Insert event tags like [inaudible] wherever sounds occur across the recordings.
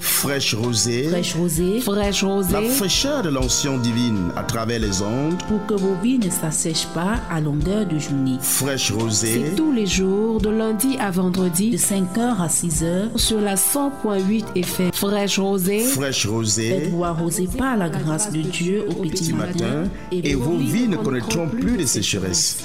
Fraîche rosée, fraîche rosée, fraîche rosée, la fraîcheur de l'onction divine à travers les ondes. Pour que vos vies ne s'assèchent pas à longueur de journée. Fraîche rosée, c'est tous les jours de lundi à vendredi de 5h à 6h sur la 100.8 FM. Fraîche rosée, fraîche rosée, faites-vous arroser par la grâce de Dieu au petit, matin, et, vos vies ne connaîtront plus de sécheresse.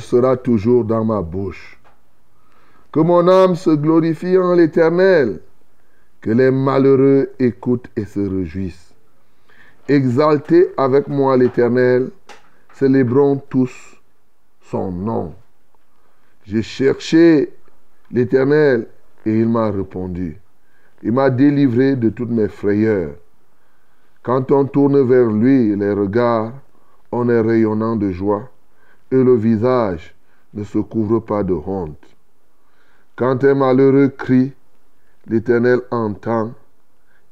Sera toujours dans ma bouche. Que mon âme se glorifie en l'Éternel. Que les malheureux écoutent et se réjouissent. Exaltez avec moi l'Éternel. Célébrons tous son nom. J'ai cherché l'Éternel et il m'a répondu. Il m'a délivré de toutes mes frayeurs. Quand on tourne vers lui les regards, on est rayonnant de joie et le visage ne se couvre pas de honte. Quand un malheureux crie, l'Éternel entend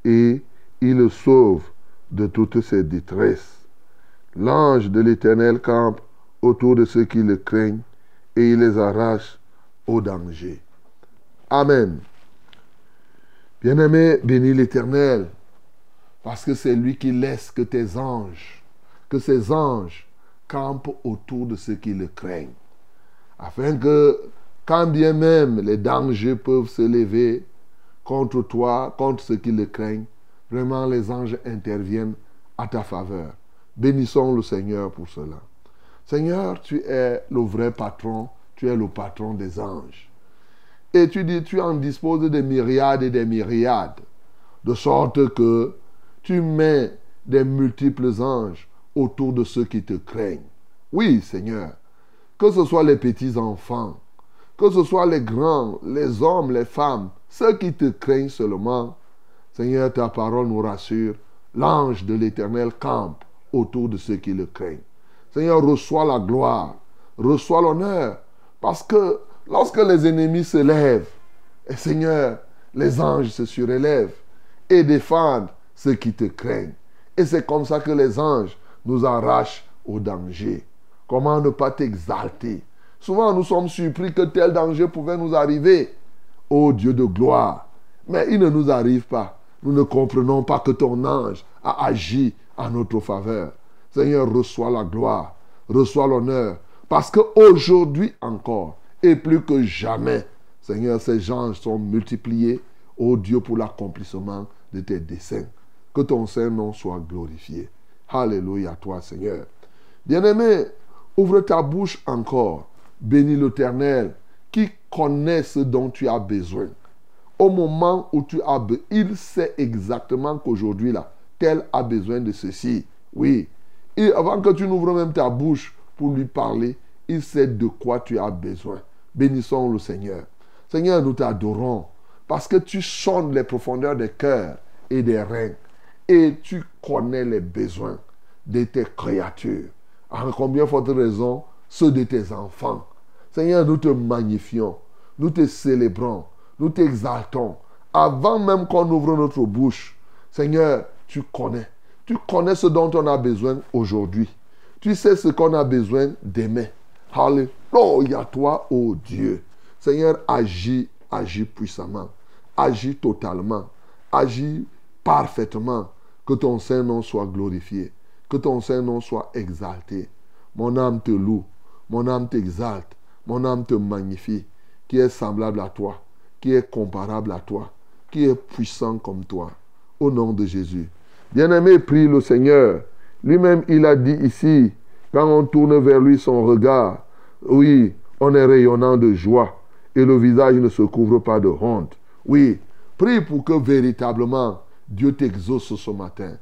et il le sauve de toutes ses détresses. L'ange de l'Éternel campe autour de ceux qui le craignent et il les arrache au danger. Amen. Bien-aimé, bénis l'Éternel parce que c'est lui qui laisse que tes anges, que ses anges campent autour de ceux qui le craignent. Afin que, quand bien même les dangers peuvent se lever contre toi, contre ceux qui le craignent, vraiment les anges interviennent à ta faveur. Bénissons le Seigneur pour cela. Seigneur, tu es le vrai patron, tu es le patron des anges. Et tu dis, tu en disposes des myriades et des myriades, de sorte que tu mets des multiples anges autour de ceux qui te craignent. Oui, Seigneur, que ce soit les petits enfants, que ce soit les grands, les hommes, les femmes, ceux qui te craignent seulement, Seigneur, ta parole nous rassure, l'ange de l'Éternel campe autour de ceux qui le craignent. Seigneur, reçois la gloire, reçois l'honneur, parce que lorsque les ennemis se lèvent, et Seigneur, les anges se surélèvent et défendent ceux qui te craignent. Et c'est comme ça que les anges nous arrachent au danger. Comment ne pas t'exalter? Souvent, nous sommes surpris que tel danger pouvait nous arriver. Ô Dieu de gloire. Mais il ne nous arrive pas. nous ne comprenons pas que ton ange a agi en notre faveur. Seigneur, reçois la gloire, reçois l'honneur, parce qu'aujourd'hui encore, et plus que jamais, Seigneur, ces anges sont multipliés, ô Dieu, pour l'accomplissement de tes desseins. Que ton Saint-Nom soit glorifié. Alléluia, toi, Seigneur. Bien-aimé, ouvre ta bouche encore. Bénis l'Éternel qui connaît ce dont tu as besoin. Au moment où tu as besoin, il sait exactement qu'aujourd'hui, là, tel a besoin de ceci. Oui. Et avant que tu n'ouvres même ta bouche pour lui parler, il sait de quoi tu as besoin. Bénissons le Seigneur. Seigneur, nous t'adorons parce que tu sonnes les profondeurs des cœurs et des reins et tu connais les besoins de tes créatures. En combien forte raison? Ceux de tes enfants. Seigneur, nous te magnifions, nous te célébrons, nous t'exaltons. Avant même qu'on ouvre notre bouche, Seigneur, tu connais. Tu connais ce dont on a besoin aujourd'hui. Tu sais ce qu'on a besoin demain. Alléluia, toi, ô oh Dieu. Seigneur, agis, agis puissamment. Agis totalement. Agis parfaitement. Que ton Saint-Nom soit glorifié. Que ton Saint-Nom soit exalté. Mon âme te loue. Mon âme t'exalte. Mon âme te magnifie. Qui est semblable à toi. Qui est comparable à toi. Qui est puissant comme toi. Au nom de Jésus. Bien-aimé, prie le Seigneur. Lui-même, il a dit ici, quand on tourne vers lui son regard, oui, on est rayonnant de joie et le visage ne se couvre pas de honte. Oui, prie pour que véritablement Dieu t'exauce ce matin.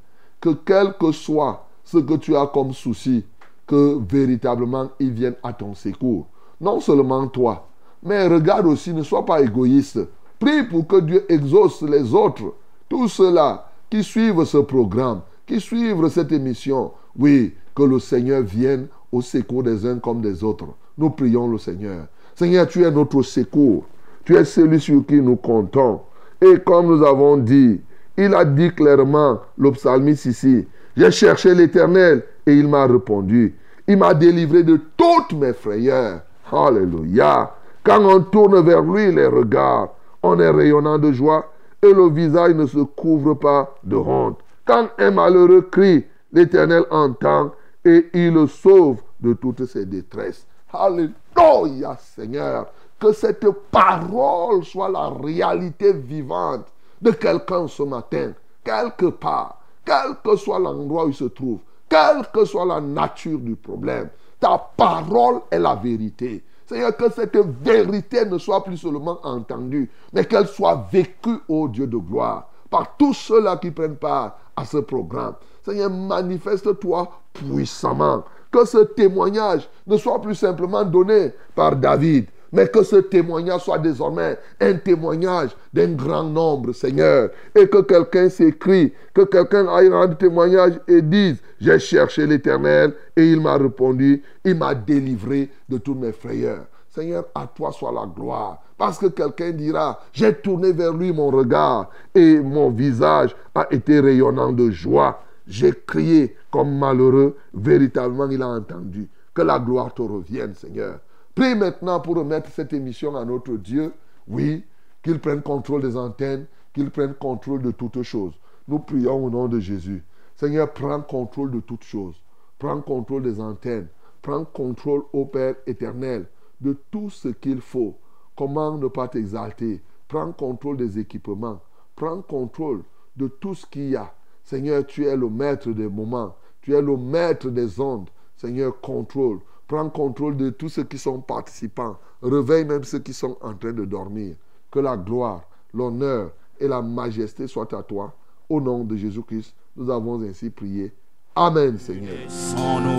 Que quel que soit ce que tu as comme souci, que véritablement il vienne à ton secours. Non seulement toi, mais regarde aussi, ne sois pas égoïste. Prie pour que Dieu exauce les autres. Tous ceux-là qui suivent ce programme, qui suivent cette émission. Oui, que le Seigneur vienne au secours des uns comme des autres. Nous prions le Seigneur. Seigneur, tu es notre secours. Tu es celui sur qui nous comptons. Et comme nous avons dit, il a dit clairement, le psalmiste ici, j'ai cherché l'Éternel et il m'a répondu. Il m'a délivré de toutes mes frayeurs. Alléluia. Quand on tourne vers lui les regards, on est rayonnant de joie et le visage ne se couvre pas de honte. Quand un malheureux crie, l'Éternel entend et il le sauve de toutes ses détresses. Alléluia, Seigneur. Que cette parole soit la réalité vivante de quelqu'un ce matin, quelque part, quel que soit l'endroit où il se trouve, quelle que soit la nature du problème. Ta parole est la vérité. Seigneur, que cette vérité ne soit plus seulement entendue, mais qu'elle soit vécue, au Dieu de gloire, par tous ceux-là qui prennent part à ce programme. Seigneur, manifeste-toi puissamment. Que ce témoignage ne soit plus simplement donné par David, mais que ce témoignage soit désormais un témoignage d'un grand nombre, Seigneur. Et que quelqu'un s'écrit, que quelqu'un aille rendre témoignage et dise, j'ai cherché l'Éternel et il m'a répondu, il m'a délivré de tous mes frayeurs. Seigneur, à toi soit la gloire. Parce que quelqu'un dira, j'ai tourné vers lui mon regard et mon visage a été rayonnant de joie. J'ai crié comme malheureux. Véritablement, il a entendu. Que la gloire te revienne, Seigneur. Prie maintenant pour remettre cette émission à notre Dieu. Oui, qu'il prenne contrôle des antennes, qu'il prenne contrôle de toutes choses. Nous prions au nom de Jésus. Seigneur, prends contrôle de toutes choses. Prends contrôle des antennes. Prends contrôle, au Père éternel, de tout ce qu'il faut. Comment ne pas t'exalter? Prends contrôle des équipements. Prends contrôle de tout ce qu'il y a. Seigneur, tu es le maître des moments. Tu es le maître des ondes. Seigneur, contrôle. Prends contrôle de tous ceux qui sont participants. Réveille même ceux qui sont en train de dormir. Que la gloire, l'honneur et la majesté soient à toi. Au nom de Jésus-Christ, nous avons ainsi prié. Amen, Seigneur. Sans nos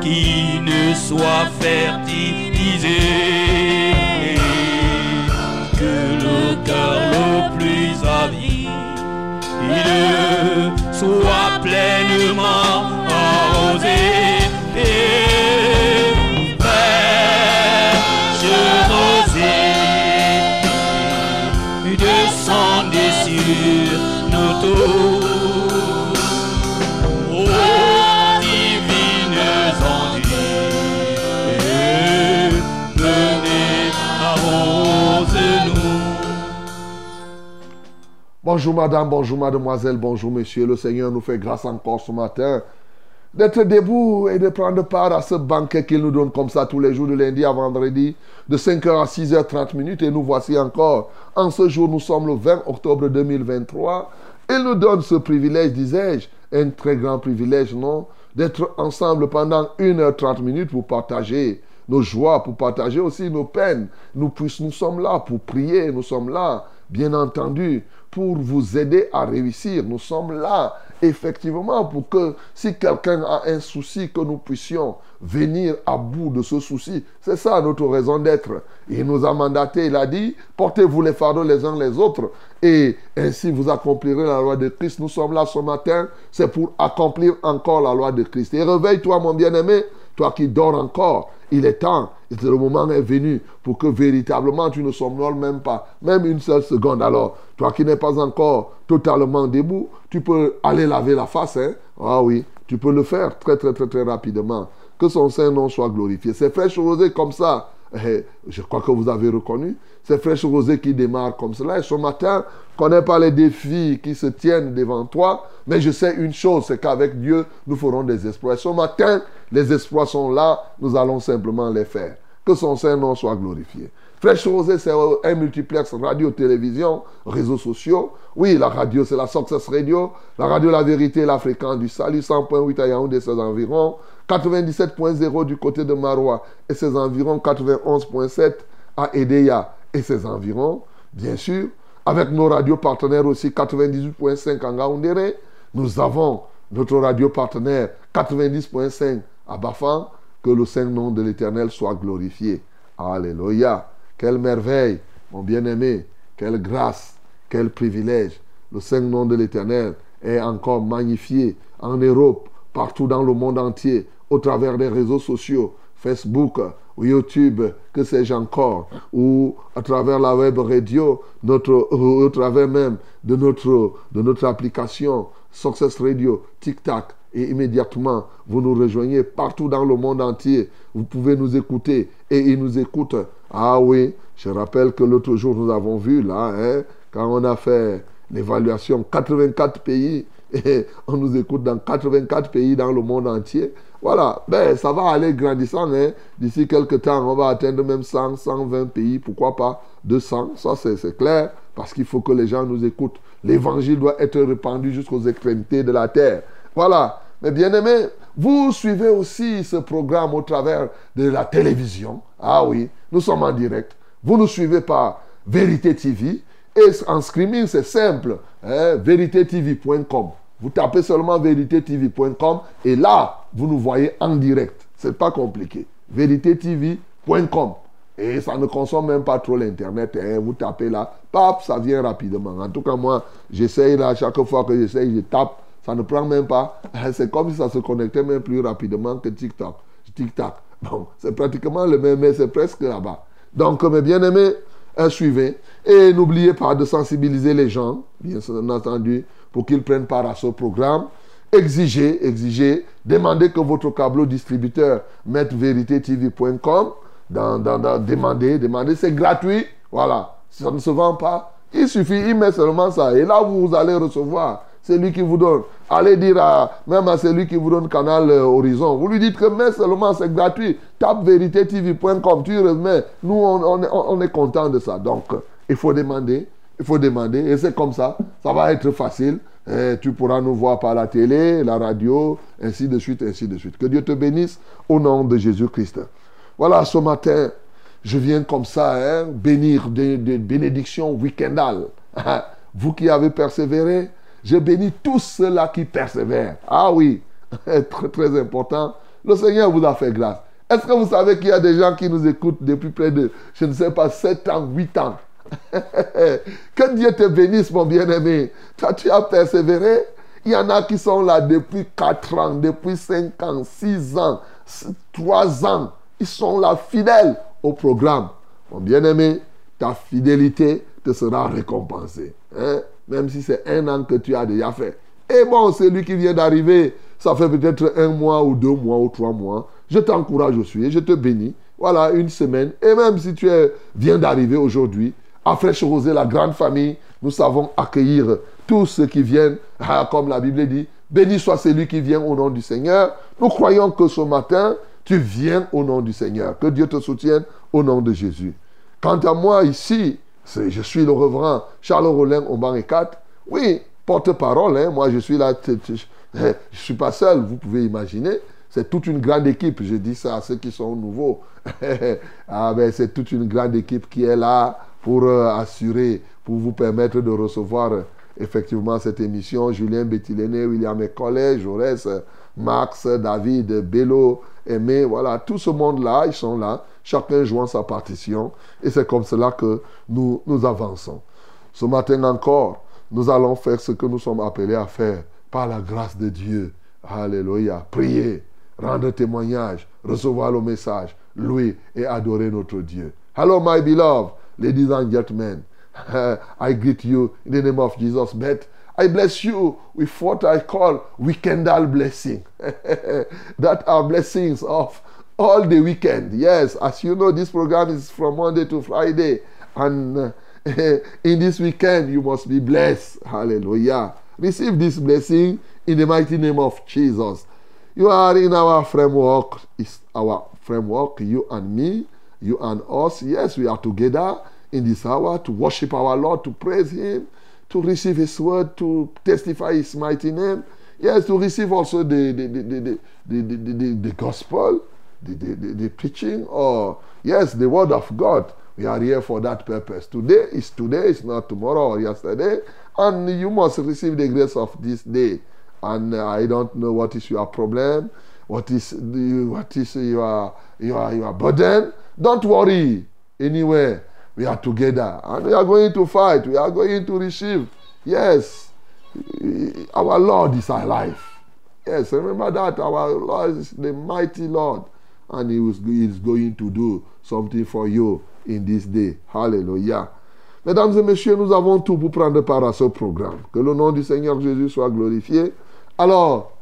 qui ne soit fertilisé. il soit pleinement arrosé. Et fraîche rosée, descendez sur nos tours. Bonjour madame, bonjour mademoiselle, bonjour monsieur. Le Seigneur nous fait grâce encore ce matin d'être debout et de prendre part à ce banquet qu'il nous donne comme ça tous les jours de lundi à vendredi, de 5h à 6h30 minutes. Et nous voici encore. En ce jour, nous sommes le 20 octobre 2023. Il nous donne ce privilège, disais-je, un très grand privilège, non D'être ensemble pendant 1h30 minutes pour partager nos joies, pour partager aussi nos peines. Nous, nous sommes là pour prier, nous sommes là, bien entendu, pour vous aider à réussir. Nous sommes là, effectivement, pour que si quelqu'un a un souci, que nous puissions venir à bout de ce souci. C'est ça notre raison d'être. Il nous a mandaté, il a dit, portez-vous les fardeaux les uns les autres et ainsi vous accomplirez la loi de Christ. Nous sommes là ce matin, c'est pour accomplir encore la loi de Christ. Et réveille-toi, mon bien-aimé, toi qui dors encore. Il est temps, le moment est venu pour que véritablement tu ne somnoles même pas, même une seule seconde. Alors, toi qui n'es pas encore totalement debout, tu peux aller laver la face. Hein? Ah oui, tu peux le faire très très très très rapidement. Que son Saint-Nom soit glorifié. C'est fraîche rosée comme ça. Eh, je crois que vous avez reconnu. C'est fraîche rosée qui démarre comme cela. Et ce matin, je connais pas les défis qui se tiennent devant toi, mais je sais une chose, c'est qu'avec Dieu, nous ferons des exploits. Et ce matin, les exploits sont là, nous allons simplement les faire. Que son Saint-Nom soit glorifié. Fraîche Rosée, c'est un multiplex radio, télévision, réseaux sociaux. Oui, la radio, c'est la Success Radio. La radio La Vérité, la fréquence du salut, 100.8 à Yaoundé ses environs. 97.0 du côté de Marois et ses environs. 91.7 à Edeya et ses environs. Bien sûr, avec nos radios partenaires aussi, 98.5 en Gaoundéré. Nous avons notre radio partenaire 90.5 à Bafan. Que le Saint-Nom de l'Éternel soit glorifié. Alléluia. Quelle merveille, mon bien-aimé. Quelle grâce, quel privilège. Le Saint-Nom de l'Éternel est encore magnifié en Europe, partout dans le monde entier, au travers des réseaux sociaux, Facebook, YouTube, que sais-je encore, ou à travers la web radio, notre, au travers même de notre, de notre application Success Radio, TikTok, et immédiatement, vous nous rejoignez partout dans le monde entier. Vous pouvez nous écouter et ils nous écoutent. Ah oui, je rappelle que l'autre jour, nous avons vu là, hein, quand on a fait l'évaluation, 84 pays, [laughs] et on nous écoute dans 84 pays dans le monde entier. Voilà, ben, ça va aller grandissant. Hein. D'ici quelques temps, on va atteindre même 100, 120 pays, pourquoi pas 200. Ça, c'est clair, parce qu'il faut que les gens nous écoutent. L'évangile doit être répandu jusqu'aux extrémités de la terre. Voilà. Mais bien aimé, vous suivez aussi ce programme au travers de la télévision. Ah oui, nous sommes en direct. Vous nous suivez par Vérité TV. Et en streaming, c'est simple. Hein, VéritéTV.com. Vous tapez seulement VéritéTV.com et là, vous nous voyez en direct. C'est pas compliqué. VéritéTV.com. Et ça ne consomme même pas trop l'Internet. Hein. Vous tapez là, pap, ça vient rapidement. En tout cas, moi, j'essaye là, chaque fois que j'essaye, je tape ça ne prend même pas. [laughs] C'est comme si ça se connectait même plus rapidement que TikTok. TikTok. [laughs] Bon, c'est pratiquement le même, mais c'est presque là-bas. Donc, mes bien-aimés, euh, suivez. Et n'oubliez pas de sensibiliser les gens, bien entendu, pour qu'ils prennent part à ce programme. Exigez, exigez, demandez que votre câble distributeur mette tv.com. Dans, demandez, demandez, c'est gratuit. Voilà. Ça ne se vend pas, il suffit, il met seulement ça. Et là, vous allez recevoir c'est lui qui vous donne. Allez dire à, même à celui qui vous donne Canal euh, Horizon. Vous lui dites que mais seulement c'est gratuit. Tape tv.com, tu remets. Nous, on, on, est content de ça. Donc, il faut demander. Il faut demander. Et c'est comme ça. Ça va être facile. tu pourras nous voir par la télé, la radio, ainsi de suite, ainsi de suite. Que Dieu te bénisse au nom de Jésus-Christ. Voilà, ce matin, je viens comme ça hein, bénir des bénédictions week-endales. [laughs] Vous qui avez persévéré, je bénis tous ceux-là qui persévèrent. Ah oui, [laughs] très, important. Le Seigneur vous a fait grâce. Est-ce que vous savez qu'il y a des gens qui nous écoutent depuis près de, je ne sais pas, 7 ans, 8 ans? [laughs] Que Dieu te bénisse, mon bien-aimé. Toi, tu as persévéré. Il y en a qui sont là depuis 4 ans, depuis 5 ans, 6 ans, 3 ans. Ils sont là fidèles au programme. Mon bien-aimé, ta fidélité te sera récompensée. Hein? Même si c'est un an que tu as déjà fait. Et bon, celui qui vient d'arriver, ça fait peut-être un mois ou deux mois ou trois mois. Je t'encourage aussi et je te bénis. Voilà, une semaine. Et même si tu es, viens d'arriver aujourd'hui, À Fraîche Rosée, la grande famille, nous savons accueillir tous ceux qui viennent, ah, comme la Bible dit, béni soit celui qui vient au nom du Seigneur. Nous croyons que ce matin, tu viens au nom du Seigneur. Que Dieu te soutienne au nom de Jésus. Quant à moi ici, je suis le reverend Charles Rollin au banc 4. Oui, porte-parole, hein. moi je suis là, je ne suis pas seul, vous pouvez imaginer. C'est toute une grande équipe, je dis ça à ceux qui sont nouveaux. [laughs] ah ben, c'est toute une grande équipe qui est là pour euh, assurer, pour vous permettre de recevoir euh, effectivement cette émission. Julien Bettiléné, William Collet, Jaurès, Max, David, Bello, Aimé, voilà, tout ce monde-là, ils sont là, chacun jouant sa partition. Et c'est comme cela que nous, nous avançons. Ce matin encore, nous allons faire ce que nous sommes appelés à faire par la grâce de Dieu. Alléluia. Prier, rendre témoignage, recevoir le message, louer et adorer notre Dieu. Hello, my beloved, ladies and gentlemen. [laughs] I greet you in the name of Jesus. I bless you with what I call weekendal blessing. [laughs] that are blessings of all the weekend. Yes, as you know, this program is from Monday to Friday. And uh, [laughs] in this weekend, you must be blessed. Hallelujah. Receive this blessing in the mighty name of Jesus. You are in our framework. It's our framework, you and me, you and us. Yes, we are together in this hour to worship our Lord, to praise Him, to receive His word, to testify His mighty name. Yes, to receive also the, the, the, the, the, the, the, the gospel, the, the, the, the preaching, or yes, the word of God. We are here for that purpose. Today is today, it's not tomorrow or yesterday. And you must receive the grace of this day. And uh, I don't know what is your problem, what is what is your your your burden. Don't worry. Anyway, we are together and we are going to fight. We are going to receive. Yes, our Lord is alive. Yes, remember that our Lord is the mighty Lord, and He is going to do something for you in this day. Hallelujah. Mesdames et messieurs, nous avons tout pour prendre part à ce programme. Que le nom du Seigneur Jésus soit glorifié. Alors,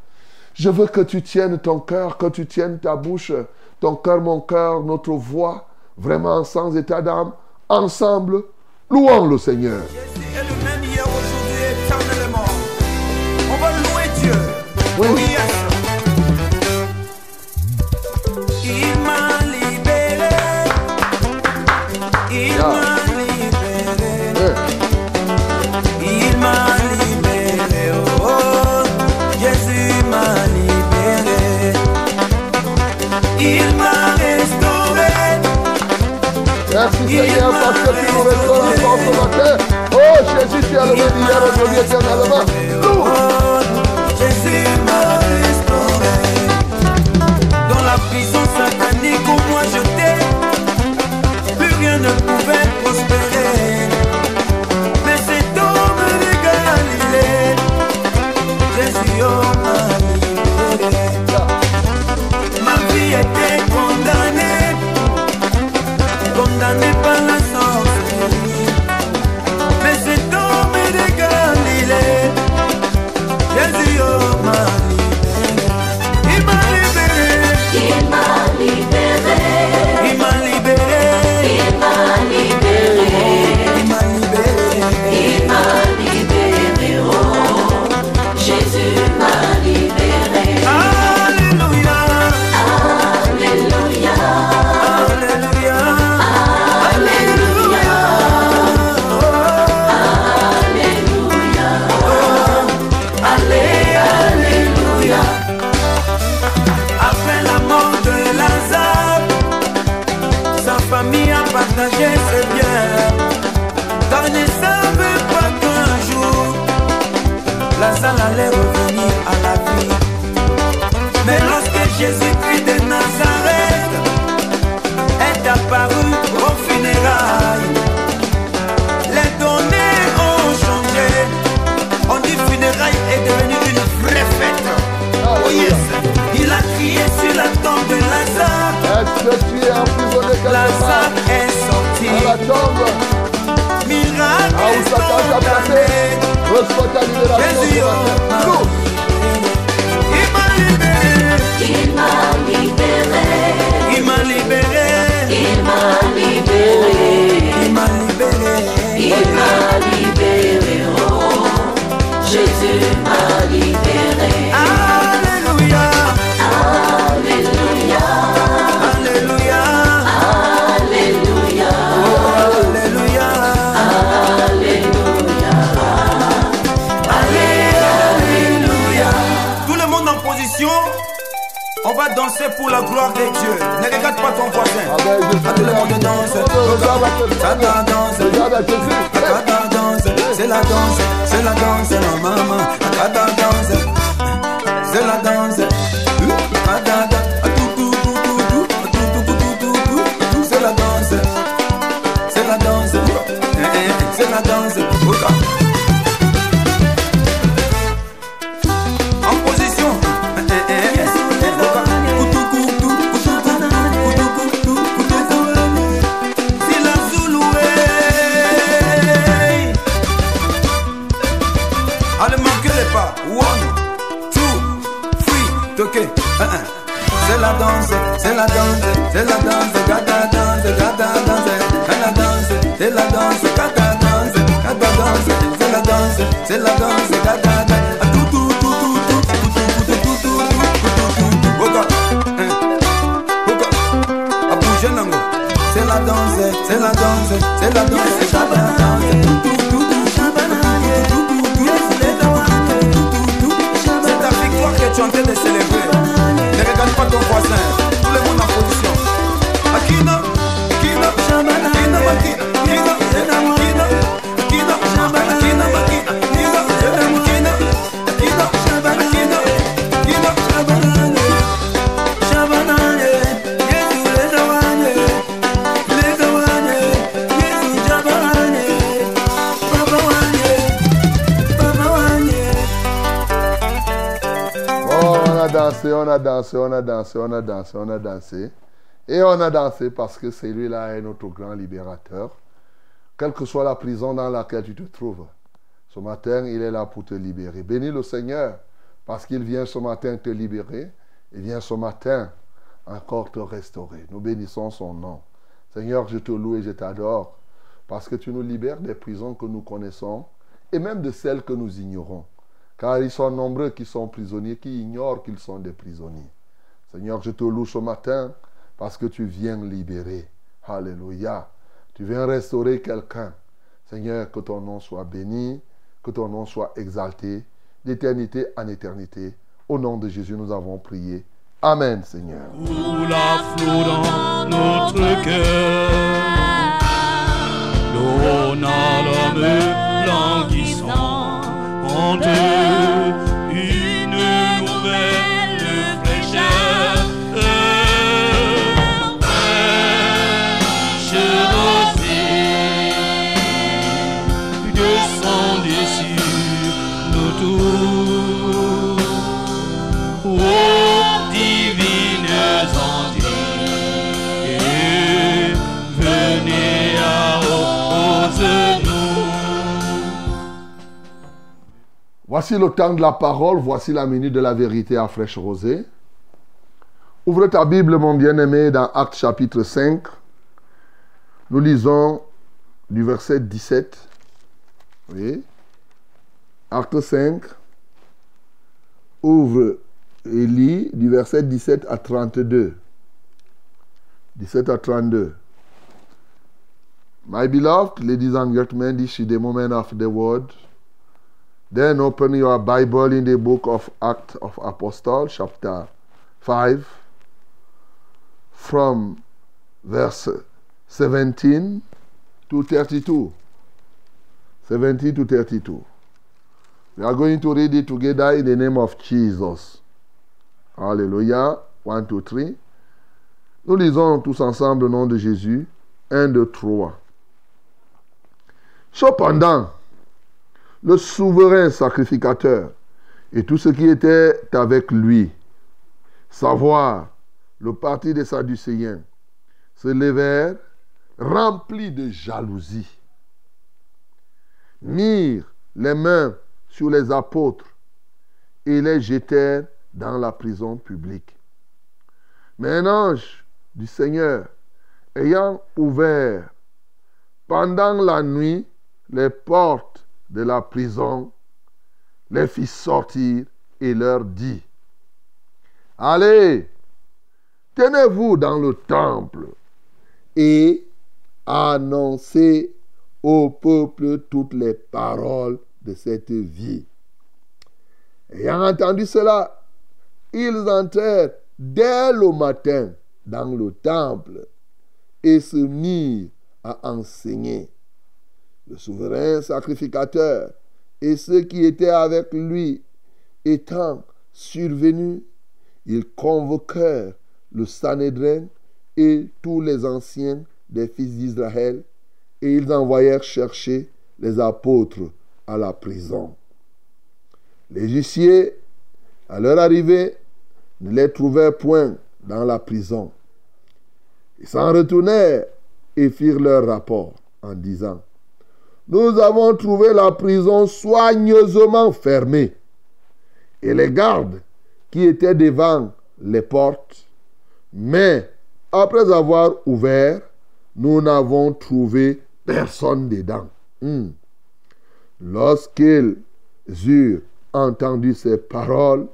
je veux que tu tiennes ton cœur, que tu tiennes ta bouche, ton cœur, mon cœur, notre voix, vraiment sans état d'âme, ensemble, louons le Seigneur. Jésus Merci Seigneur parce que tu nous restaures encore ce matin. Oh Jésus, tu es le même hier, aujourd'hui, éternellement. Loue. jambes. Miracle Jésus m'a libéré. A dansé, on a dansé, on a dansé. Et on a dansé parce que celui-là est notre grand libérateur. Quelle que soit la prison dans laquelle tu te trouves, ce matin, il est là pour te libérer. Bénis le Seigneur parce qu'il vient ce matin te libérer. Il vient ce matin encore te restaurer. Nous bénissons son nom. Seigneur, je te loue et je t'adore parce que tu nous libères des prisons que nous connaissons et même de celles que nous ignorons. Car ils sont nombreux qui sont prisonniers, qui ignorent qu'ils sont des prisonniers. Seigneur, je te loue ce matin parce que tu viens libérer. Alléluia. Tu viens restaurer quelqu'un. Seigneur, que ton nom soit béni, que ton nom soit exalté, d'éternité en éternité. Au nom de Jésus, nous avons prié. Amen, Seigneur. La notre cœur, Voici le temps de la parole, voici la minute de la vérité à fraîche rosée. Ouvre ta Bible, mon bien-aimé, dans Actes chapitre 5. Nous lisons du verset 17. Oui. Acte 5. Ouvre et lis du verset 17 à 32. 17 à 32. My beloved, ladies and gentlemen, this is the moment of the word. Then open your Bible in the book of Acts of Apostles, chapter 5, from verse 17 to 32. 17 to 32. We are going to read it together in the name of Jesus. Alléluia. 1, 2, 3. Nous lisons tous ensemble le nom de Jésus. 1, 2, 3. Cependant, le souverain sacrificateur et tout ce qui était avec lui, savoir le parti des Sadducéens, se levèrent remplis de jalousie, mirent les mains sur les apôtres et les jetèrent dans la prison publique. Mais un ange du Seigneur, ayant ouvert pendant la nuit les portes de la prison, les fit sortir et leur dit, Allez, tenez-vous dans le temple et annoncez au peuple toutes les paroles de cette vie. Ayant entendu cela, ils entrèrent dès le matin dans le temple et se mirent à enseigner. Le souverain sacrificateur et ceux qui étaient avec lui étant survenus, ils convoquèrent le Sanhédrin et tous les anciens des fils d'Israël et ils envoyèrent chercher les apôtres à la prison. Les huissiers, à leur arrivée, ne les trouvèrent point dans la prison. Ils s'en retournèrent et firent leur rapport en disant, Nous avons trouvé la prison soigneusement fermée et les gardes qui étaient devant les portes, mais après avoir ouvert, nous n'avons trouvé personne dedans. Hmm. Lorsqu'ils eurent entendu ces paroles,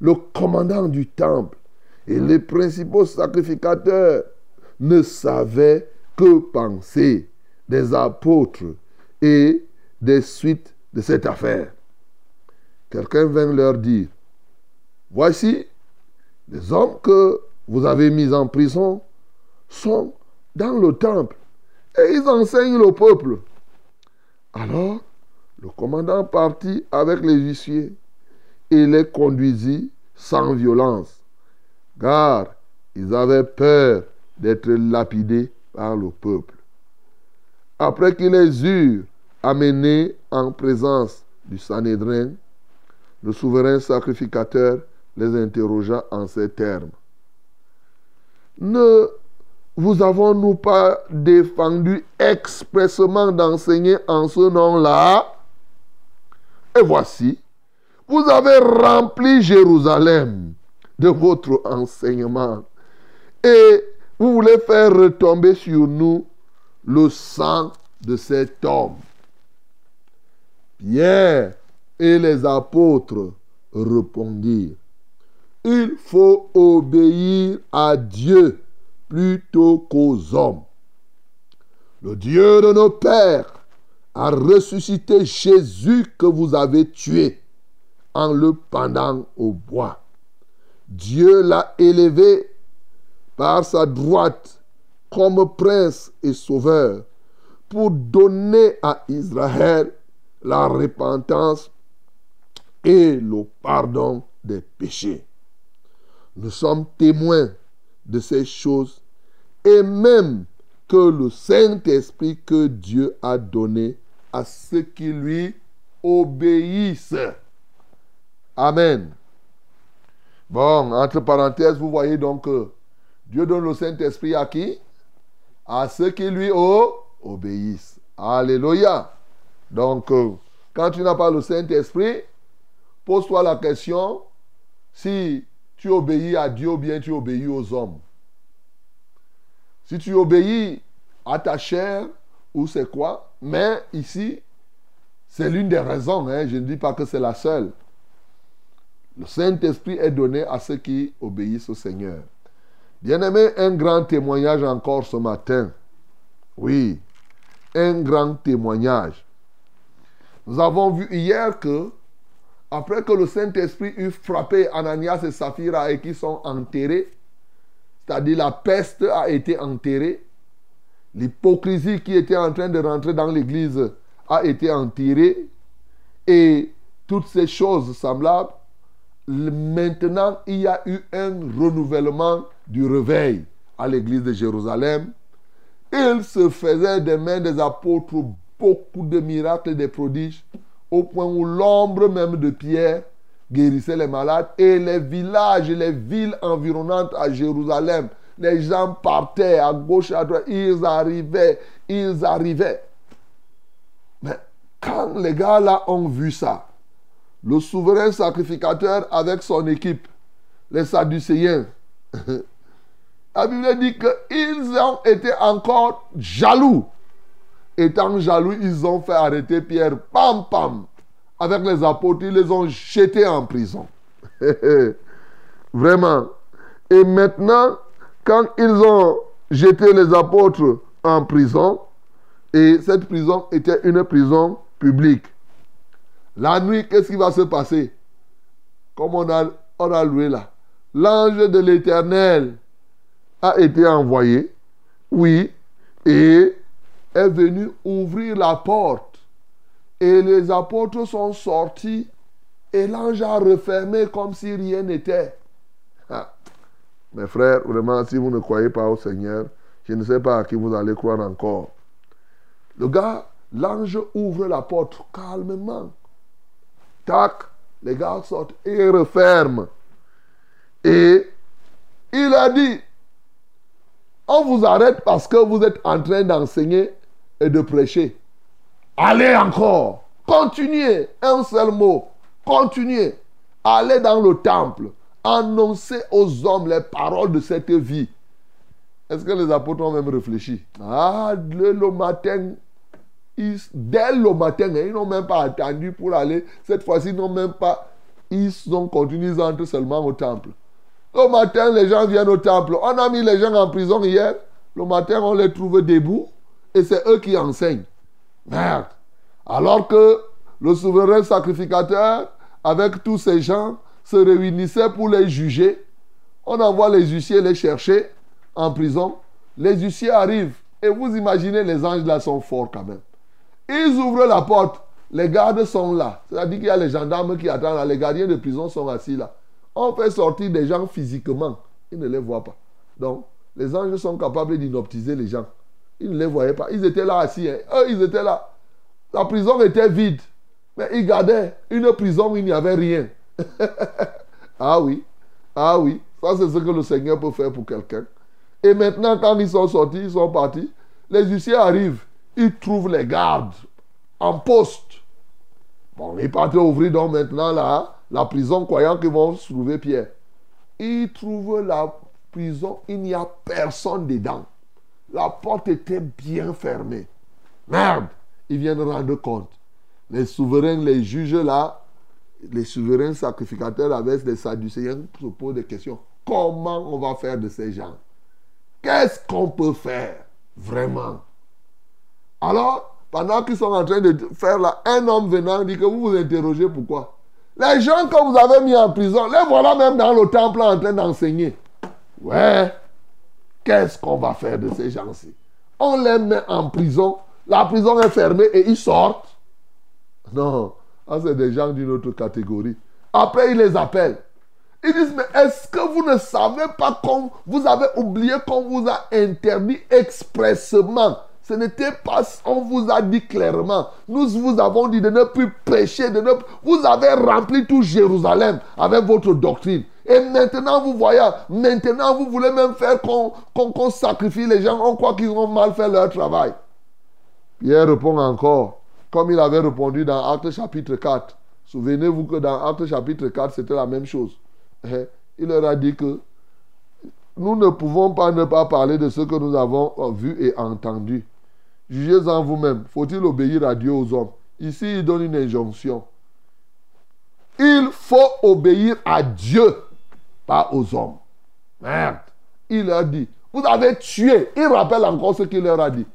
le commandant du temple et les principaux sacrificateurs ne savaient que penser des apôtres et des suites de cette affaire. Quelqu'un vint leur dire, voici, les hommes que vous avez mis en prison sont dans le temple et ils enseignent le peuple. Alors, le commandant partit avec les huissiers et les conduisit sans violence, car ils avaient peur d'être lapidés par le peuple. Après qu'ils les eurent amenés en présence du Sanhédrin, le souverain sacrificateur les interrogea en ces termes. Ne vous avons-nous pas défendu expressement d'enseigner en ce nom-là? Et voici, vous avez rempli Jérusalem de votre enseignement. Et vous voulez faire retomber sur nous le sang de cet homme. Pierre et les apôtres répondirent, il faut obéir à Dieu plutôt qu'aux hommes. Le Dieu de nos pères a ressuscité Jésus que vous avez tué en le pendant au bois. Dieu l'a élevé par sa droite comme prince et sauveur pour donner à Israël la repentance et le pardon des péchés. Nous sommes témoins de ces choses et même que le Saint-Esprit que Dieu a donné à ceux qui lui obéissent. Amen. Bon, entre parenthèses, vous voyez donc que Dieu donne le Saint-Esprit à qui? À ceux qui lui obéissent. Alléluia. Donc, euh, quand tu n'as pas le Saint-Esprit, pose-toi la question si tu obéis à Dieu ou bien tu obéis aux hommes. Si tu obéis à ta chair, ou c'est quoi Mais ici, c'est l'une des raisons. Hein, je ne dis pas que c'est la seule. Le Saint-Esprit est donné à ceux qui obéissent au Seigneur. Bien-aimé, un grand témoignage encore ce matin. Oui, un grand témoignage. Nous avons vu hier que, après que le Saint-Esprit eut frappé Ananias et Saphira et qui sont enterrés, c'est-à-dire la peste a été enterrée, l'hypocrisie qui était en train de rentrer dans l'église a été enterrée, et toutes ces choses semblables, maintenant il y a eu un renouvellement du réveil à l'église de Jérusalem. Il se faisait des mains des apôtres beaucoup de miracles et des prodiges, au point où l'ombre même de Pierre guérissait les malades et les villages et les villes environnantes à Jérusalem. Les gens partaient à gauche, à droite, ils arrivaient, ils arrivaient. Mais quand les gars là ont vu ça, le souverain sacrificateur avec son équipe, les Sadducéens, [laughs] la Bible dit qu'ils ont été encore jaloux. Étant jaloux, ils ont fait arrêter Pierre, pam, pam, avec les apôtres, ils les ont jetés en prison. [laughs] Vraiment. Et maintenant, quand ils ont jeté les apôtres en prison, et cette prison était une prison publique, la nuit, qu'est-ce qui va se passer? Comme on a, loué là. l'ange de l'Éternel a été envoyé, oui, et est venu ouvrir la porte. Et les apôtres sont sortis et l'ange a refermé comme si rien n'était. Ah. Mes frères, vraiment, si vous ne croyez pas au Seigneur, je ne sais pas à qui vous allez croire encore. Le gars, l'ange ouvre la porte calmement. Tac, les gars sortent et referment. Et il a dit, on vous arrête parce que vous êtes en train d'enseigner et de prêcher. Allez encore, continuez, un seul mot, continuez. Allez dans le temple, annoncez aux hommes les paroles de cette vie. Est-ce que les apôtres ont même réfléchi? Ah, le, le matin, ils- dès le matin, hein, ils n'ont même pas attendu pour aller. Cette fois-ci, ils n'ont même pas. Ils ont continué, ils entrent seulement au temple. Le matin, les gens viennent au temple. On a mis les gens en prison hier. Le matin, on les trouve debout. Et c'est eux qui enseignent. Merde. Alors que le souverain sacrificateur, avec tous ces gens, se réunissait pour les juger. On envoie les huissiers les chercher en prison. Les huissiers arrivent. Et vous imaginez, les anges là sont forts quand même. Ils ouvrent la porte. Les gardes sont là. C'est-à-dire qu'il y a les gendarmes qui attendent là. Les gardiens de prison sont assis là. On fait sortir des gens physiquement. Ils ne les voient pas. Donc, les anges sont capables d'inoptiser les gens. Ils ne les voyaient pas. Ils étaient là assis. hein. Eux, ils étaient là. La prison était vide. Mais ils gardaient une prison où il n'y avait rien. [laughs] ah oui. Ah oui. Ça, c'est ce que le Seigneur peut faire pour quelqu'un. Et maintenant, quand ils sont sortis, ils sont partis, les huissiers arrivent. Ils trouvent les gardes en poste. Bon, ils partent ouvrir donc maintenant là, la prison, croyant qu'ils vont trouver Pierre. Ils trouvent la prison, il n'y a personne dedans. La porte était bien fermée. Merde, ils viennent rendre compte. Les souverains, les juges là, les souverains sacrificateurs avec les Sadducéens se posent des questions. Comment on va faire de ces gens? Qu'est-ce qu'on peut faire vraiment? Alors, pendant qu'ils sont en train de faire là, un homme venant dit que vous vous interrogez pourquoi? Les gens que vous avez mis en prison, les voilà même dans le temple en train d'enseigner. Ouais, qu'est-ce qu'on va faire de ces gens-ci? On les met en prison, la prison est fermée et ils sortent. Non, c'est des gens d'une autre catégorie. Après, ils les appellent. Ils disent, mais est-ce que vous ne savez pas qu'on vous avez oublié qu'on vous a interdit expressement Ce n'était pas, on vous a dit clairement. Nous vous avons dit de ne plus prêcher, de ne Vous avez rempli tout Jérusalem avec votre doctrine. Et maintenant, vous voyez, maintenant, vous voulez même faire qu'on sacrifie les gens. On croit qu'ils ont mal fait leur travail. Pierre répond encore, comme il avait répondu dans Actes chapitre 4. Souvenez-vous que dans Actes chapitre 4, c'était la même chose. Eh, Il leur a dit que nous ne pouvons pas ne pas parler de ce que nous avons euh, vu et entendu. Jugez-en vous-même. Faut-il obéir à Dieu aux hommes? Ici, il donne une injonction. Il faut obéir à Dieu, aux hommes. Merde. Il leur dit, vous avez tué. Il rappelle encore ce qu'il leur a dit.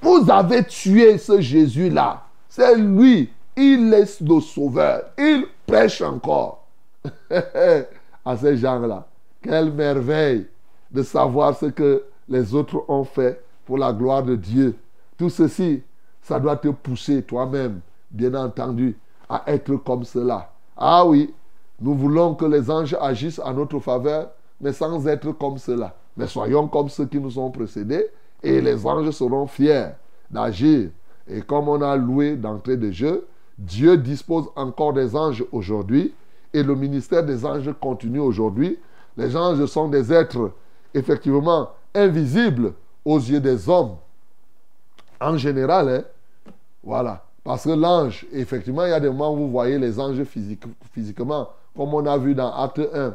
Vous avez tué ce Jésus-là. C'est lui. Il est le sauveur. Il prêche encore. [laughs] à ces gens-là. Quelle merveille de savoir ce que les autres ont fait pour la gloire de Dieu. Tout ceci, ça doit te pousser toi-même, bien entendu, à être comme cela. Ah oui, nous voulons que les anges agissent à notre faveur, mais sans être comme cela. Mais soyons comme ceux qui nous ont précédés, et les anges seront fiers d'agir. Et comme on a loué d'entrée de jeu, Dieu dispose encore des anges aujourd'hui, et le ministère des anges continue aujourd'hui. Les anges sont des êtres effectivement invisibles aux yeux des hommes. En général, hein, voilà. Parce que l'ange, effectivement, il y a des moments où vous voyez les anges physique- physiquement, comme on a vu dans Acte 1,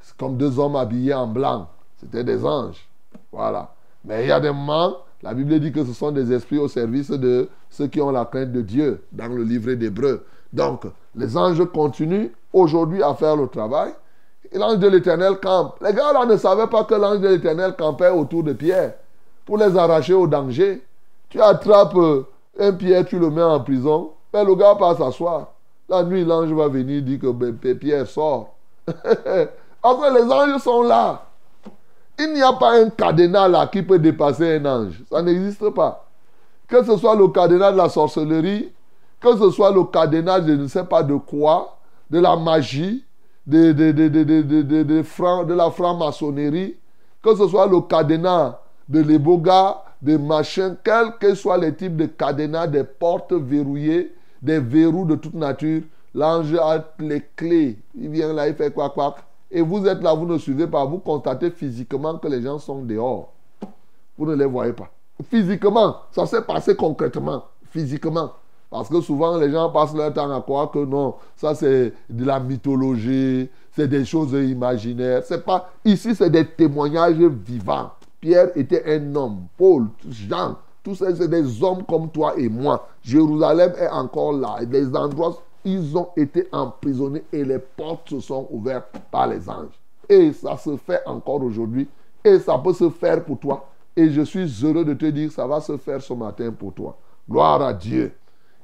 c'est comme deux hommes habillés en blanc. C'était des anges. Voilà. Mais il y a des moments, la Bible dit que ce sont des esprits au service de ceux qui ont la crainte de Dieu, dans le livret d'Hébreu. Donc, les anges continuent aujourd'hui à faire le travail. Et l'ange de l'éternel campe. Les gars là ne savaient pas que l'ange de l'éternel campait autour de Pierre pour les arracher au danger. Tu attrapes euh, un Pierre, tu le mets en prison, mais le gars part s'asseoir. La nuit, l'ange va venir dire que ben, Pierre sort. Après, les anges sont là. Il n'y a pas un cadenas là qui peut dépasser un ange. Ça n'existe pas. Que ce soit le cadenas de la sorcellerie, que ce soit le cadenas de ne sais pas de quoi, de la magie, de, de, de, de la franc-maçonnerie, que ce soit le cadenas de l'eboga, de machin, quels que soient les types de cadenas, des portes verrouillées, des verrous de toute nature, l'ange a les clés. Il vient là, il fait quoi, quoi. Et vous êtes là, vous ne suivez pas, vous constatez physiquement que les gens sont dehors. Vous ne les voyez pas. Physiquement, ça s'est passé concrètement, physiquement. Parce que souvent, les gens passent leur temps à croire que non, ça c'est de la mythologie, c'est des choses imaginaires. C'est pas. Ici, c'est des témoignages vivants. Pierre était un homme. Paul, Jean, tous ces, c'est des hommes comme toi et moi. Jérusalem est encore là. Et des endroits, ils ont été emprisonnés et les portes se sont ouvertes par les anges. Et ça se fait encore aujourd'hui. Et ça peut se faire pour toi. Et je suis heureux de te dire, ça va se faire ce matin pour toi. Gloire à Dieu.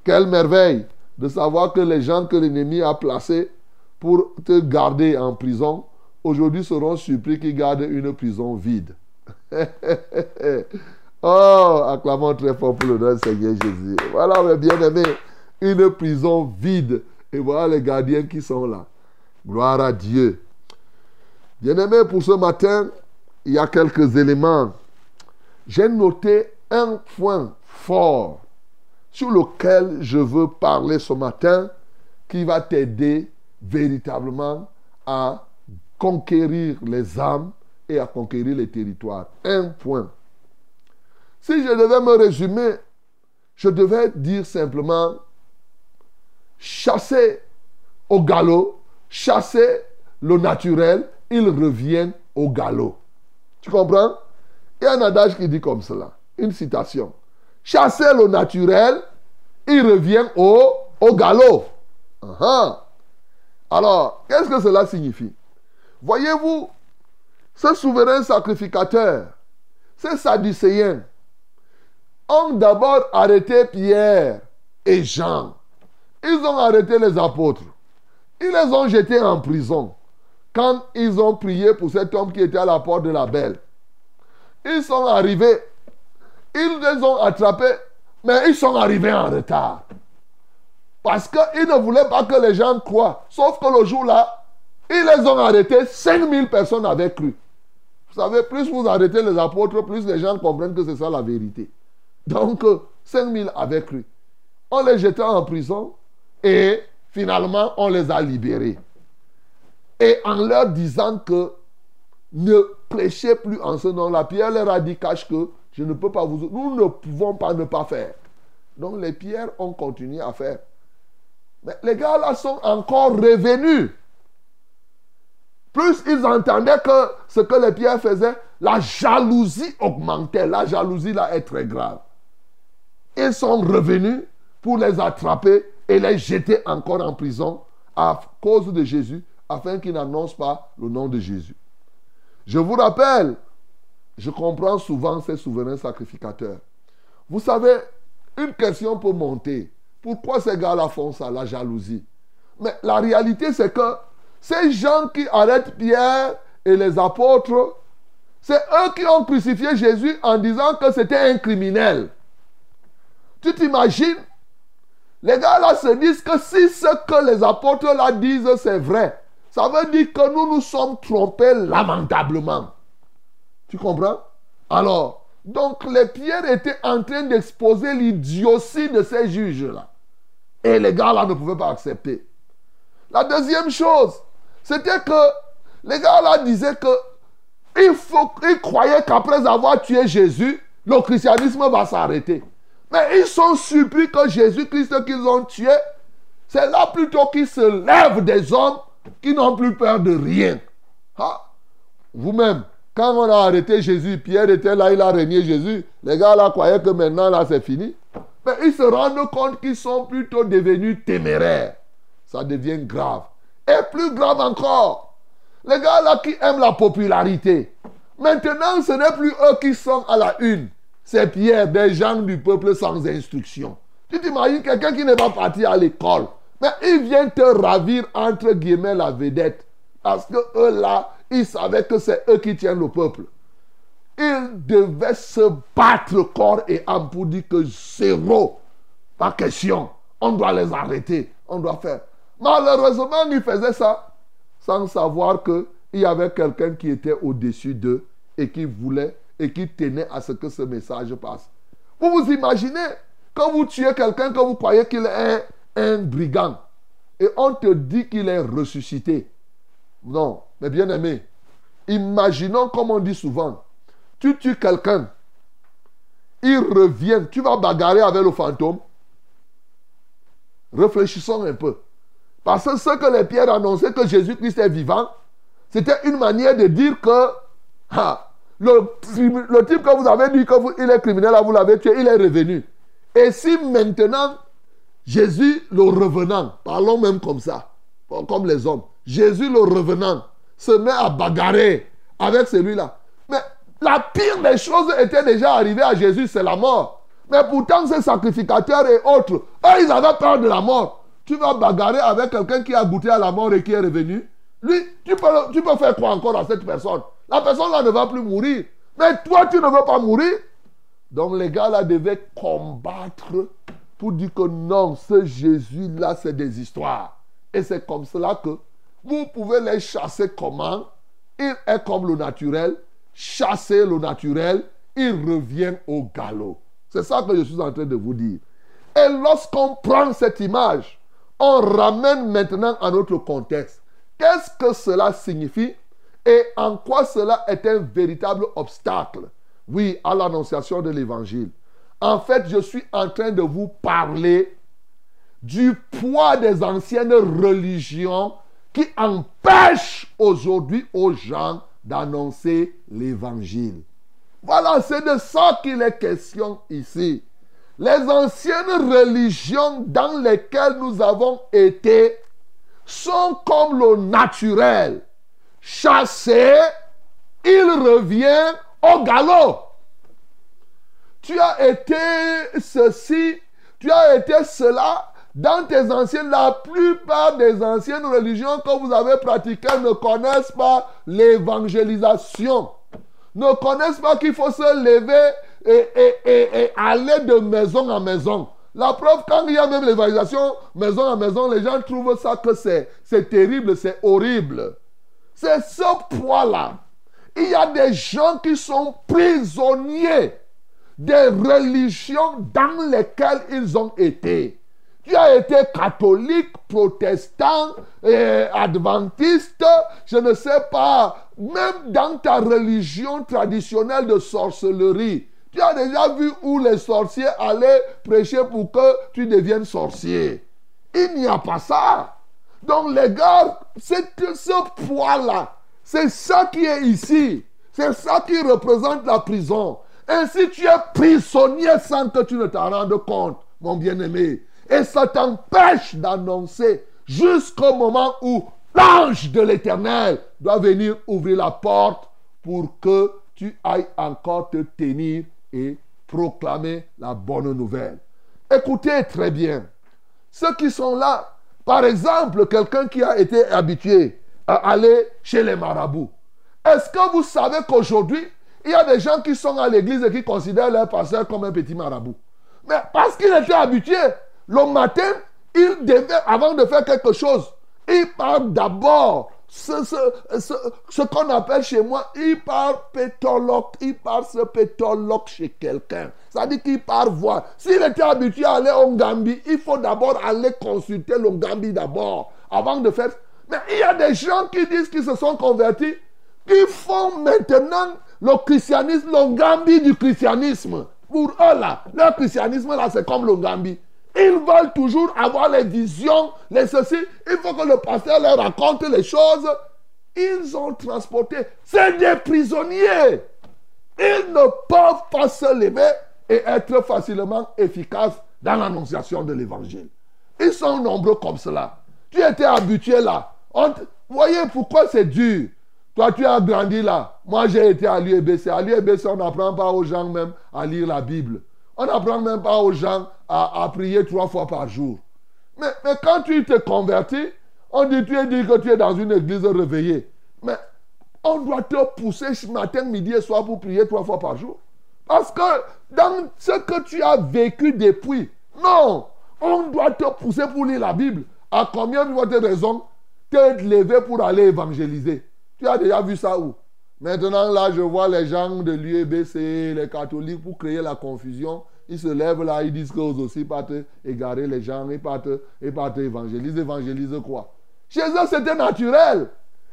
Quelle merveille de savoir que les gens que l'ennemi a placés pour te garder en prison, aujourd'hui seront surpris qu'ils gardent une prison vide. [laughs] oh, acclamons très fort pour le nom du Seigneur Jésus. Voilà, mes bien-aimés, une prison vide. Et voilà les gardiens qui sont là. Gloire à Dieu. Bien-aimés, pour ce matin, il y a quelques éléments. J'ai noté un point fort sur lequel je veux parler ce matin qui va t'aider véritablement à conquérir les âmes et à conquérir les territoires. Un point. Si je devais me résumer, je devais dire simplement chasser au galop, chasser le naturel, il revient au galop. Tu comprends? Il y a un adage qui dit comme cela, une citation. Chasser le naturel, il revient au, galop. Alors, qu'est-ce que cela signifie? Voyez-vous, ce souverain sacrificateur, ces Sadducéens, ont d'abord arrêté Pierre et Jean. Ils ont arrêté les apôtres. Ils les ont jetés en prison quand ils ont prié pour cet homme qui était à la porte de la belle. Ils sont arrivés, ils les ont attrapés, mais ils sont arrivés en retard. Parce qu'ils ne voulaient pas que les gens croient. Sauf que le jour-là, ils les ont arrêtés, 5000 personnes avaient cru. Vous savez, plus vous arrêtez les apôtres, plus les gens comprennent que c'est ça la vérité. Donc, 5000 avaient cru. On les jetait en prison et finalement, on les a libérés. Et en leur disant que ne prêchez plus en ce nom-là, Pierre leur a dit cache que je ne peux pas vous. Nous ne pouvons pas ne pas faire. Donc les pierres ont continué à faire. Mais les gars là sont encore revenus. Plus ils entendaient que ce que les pierres faisaient, la jalousie augmentait. La jalousie là est très grave. Ils sont revenus pour les attraper et les jeter encore en prison à cause de Jésus, afin qu'ils n'annoncent pas le nom de Jésus. Je vous rappelle, je comprends souvent ces souverains sacrificateurs. Vous savez, une question peut monter. Pourquoi ces gars-là font ça, la jalousie? Mais la réalité, c'est que ces gens qui arrêtent Pierre et les apôtres, c'est eux qui ont crucifié Jésus en disant que c'était un criminel. Tu t'imagines? Les gars-là se disent que si ce que les apôtres là disent, c'est vrai, ça veut dire que nous nous sommes trompés lamentablement. Tu comprends? Alors, donc les pierres étaient en train d'exposer l'idiotie de ces juges-là. Et les gars-là ne pouvaient pas accepter. La deuxième chose, c'était que les gars-là disaient que ils croyaient qu'après avoir tué Jésus, le christianisme va s'arrêter. Mais ils sont surpris que Jésus-Christ qu'ils ont tué, c'est là plutôt qu'il se lève des hommes qui n'ont plus peur de rien. Vous-même, quand on a arrêté Jésus, Pierre était là, il a régné Jésus. Les gars là croyaient que maintenant là c'est fini. Mais ils se rendent compte qu'ils sont plutôt devenus téméraires. Ça devient grave. Et plus grave encore, les gars là qui aiment la popularité. Maintenant, ce n'est plus eux qui sont à la une. C'est Pierre, des gens du peuple sans instruction. Tu t'imagines quelqu'un qui n'est pas parti à l'école. Mais il vient te ravir entre guillemets la vedette Parce que eux là, ils savaient que c'est eux qui tiennent le peuple. Ils devaient se battre corps et âme pour dire que zéro, pas question. On doit les arrêter. On doit faire. Malheureusement, ils faisaient ça sans savoir qu'il y avait quelqu'un qui était au-dessus d'eux et qui voulait et qui tenait à ce que ce message passe. Vous vous imaginez quand vous tuez quelqu'un que vous croyez qu'il est un, brigand et on te dit qu'il est ressuscité. Non, mais bien aimé, imaginons comme on dit souvent, tu tues quelqu'un, il revient, tu vas bagarrer avec le fantôme. Réfléchissons un peu. Parce que ce que les pierres annonçaient que Jésus-Christ est vivant, c'était une manière de dire que le, type que vous avez dit qu'il est criminel, vous l'avez tué, il est revenu. Et si maintenant, Jésus, le revenant, parlons même comme ça, comme les hommes, Jésus, le revenant, se met à bagarrer avec celui-là. Mais la pire des choses était déjà arrivée à Jésus, c'est la mort. Mais pourtant, ces sacrificateurs et autres, eux, ils avaient peur de la mort. Tu vas bagarrer avec quelqu'un qui a goûté à la mort et qui est revenu. Lui, tu peux, tu peux faire quoi encore à cette personne La personne là ne va plus mourir. Mais toi, tu ne veux pas mourir. Donc les gars là devaient combattre pour dire que non, ce Jésus-là, c'est des histoires. Et c'est comme cela que vous pouvez les chasser comment? Il est comme le naturel. Chasser le naturel, il revient au galop. C'est ça que je suis en train de vous dire. Et lorsqu'on prend cette image, on ramène maintenant à notre contexte. Qu'est-ce que cela signifie? Et en quoi cela est un véritable obstacle, oui, à l'annonciation de l'évangile. En fait, je suis en train de vous parler du poids des anciennes religions qui empêchent aujourd'hui aux gens d'annoncer l'évangile. Voilà, c'est de ça qu'il est question ici. Les anciennes religions dans lesquelles nous avons été sont comme le naturel. Chassé, il revient au galop. Tu as été ceci, tu as été cela. Dans tes anciennes, la plupart des anciennes religions que vous avez pratiquées ne connaissent pas l'évangélisation. Ne connaissent pas qu'il faut se lever et, aller de maison en maison. La preuve, quand il y a même l'évangélisation maison à maison, les gens trouvent ça que c'est terrible, c'est horrible. C'est ce poids-là. Il y a des gens qui sont prisonniers des religions dans lesquelles ils ont été. Tu as été catholique, protestant, adventiste, je ne sais pas, même dans ta religion traditionnelle de sorcellerie. Tu as déjà vu où les sorciers allaient prêcher pour que tu deviennes sorcier. Il n'y a pas ça. Donc les gars, c'est ce poids-là. C'est ça qui est ici. C'est ça qui représente la prison. Ainsi tu es prisonnier sans que tu ne t'en rendes compte, mon bien-aimé. Et ça t'empêche d'annoncer jusqu'au moment où l'ange de l'éternel doit venir ouvrir la porte pour que tu ailles encore te tenir et proclamer la bonne nouvelle. Écoutez très bien. Ceux qui sont là, par exemple, quelqu'un qui a été habitué à aller chez les marabouts. Est-ce que vous savez qu'aujourd'hui, il y a des gens qui sont à l'église et qui considèrent leur pasteur comme un petit marabout? Mais parce qu'il était habitué, le matin, il devait, avant de faire quelque chose, il parle d'abord ce, ce, ce, qu'on appelle chez moi, il part pétologue, il part ce pétologue chez quelqu'un. Ça dit qu'il part voir. S'il était habitué à aller au Gambie, il faut d'abord aller consulter le Gambie d'abord, avant de faire... Mais il y a des gens qui disent qu'ils se sont convertis, qui font maintenant le christianisme, le Gambie du christianisme. Pour eux là, leur christianisme là, c'est comme le Gambie. Ils veulent toujours avoir les visions, les ceci. Il faut que le pasteur leur raconte les choses. Ils ont transporté. C'est des prisonniers. Ils ne peuvent pas se lever et être facilement efficaces dans l'annonciation de l'évangile. Ils sont nombreux comme cela. Tu étais habitué là. Voyez pourquoi c'est dur. Toi, tu as grandi là. Moi, j'ai été à l'UEBC. À l'UEBC, on n'apprend pas aux gens même à lire la Bible. On n'apprend même pas aux gens à, prier trois fois par jour. Mais, quand tu te convertis, On dit, tu es dit que tu es dans une église réveillée. Mais on doit te pousser matin, midi et soir pour prier trois fois par jour. Parce que dans ce que tu as vécu depuis, non, on doit te pousser pour lire la Bible. À combien de votre raison te lever pour aller évangéliser? Tu as déjà vu ça où? Maintenant, là, je vois les gens de l'UEBC, les catholiques, pour créer la confusion. Ils se lèvent là, ils disent qu'eux aussi partent égarer les gens, ils partent, ils évangéliser. Évangéliser quoi? Chez eux, c'était naturel.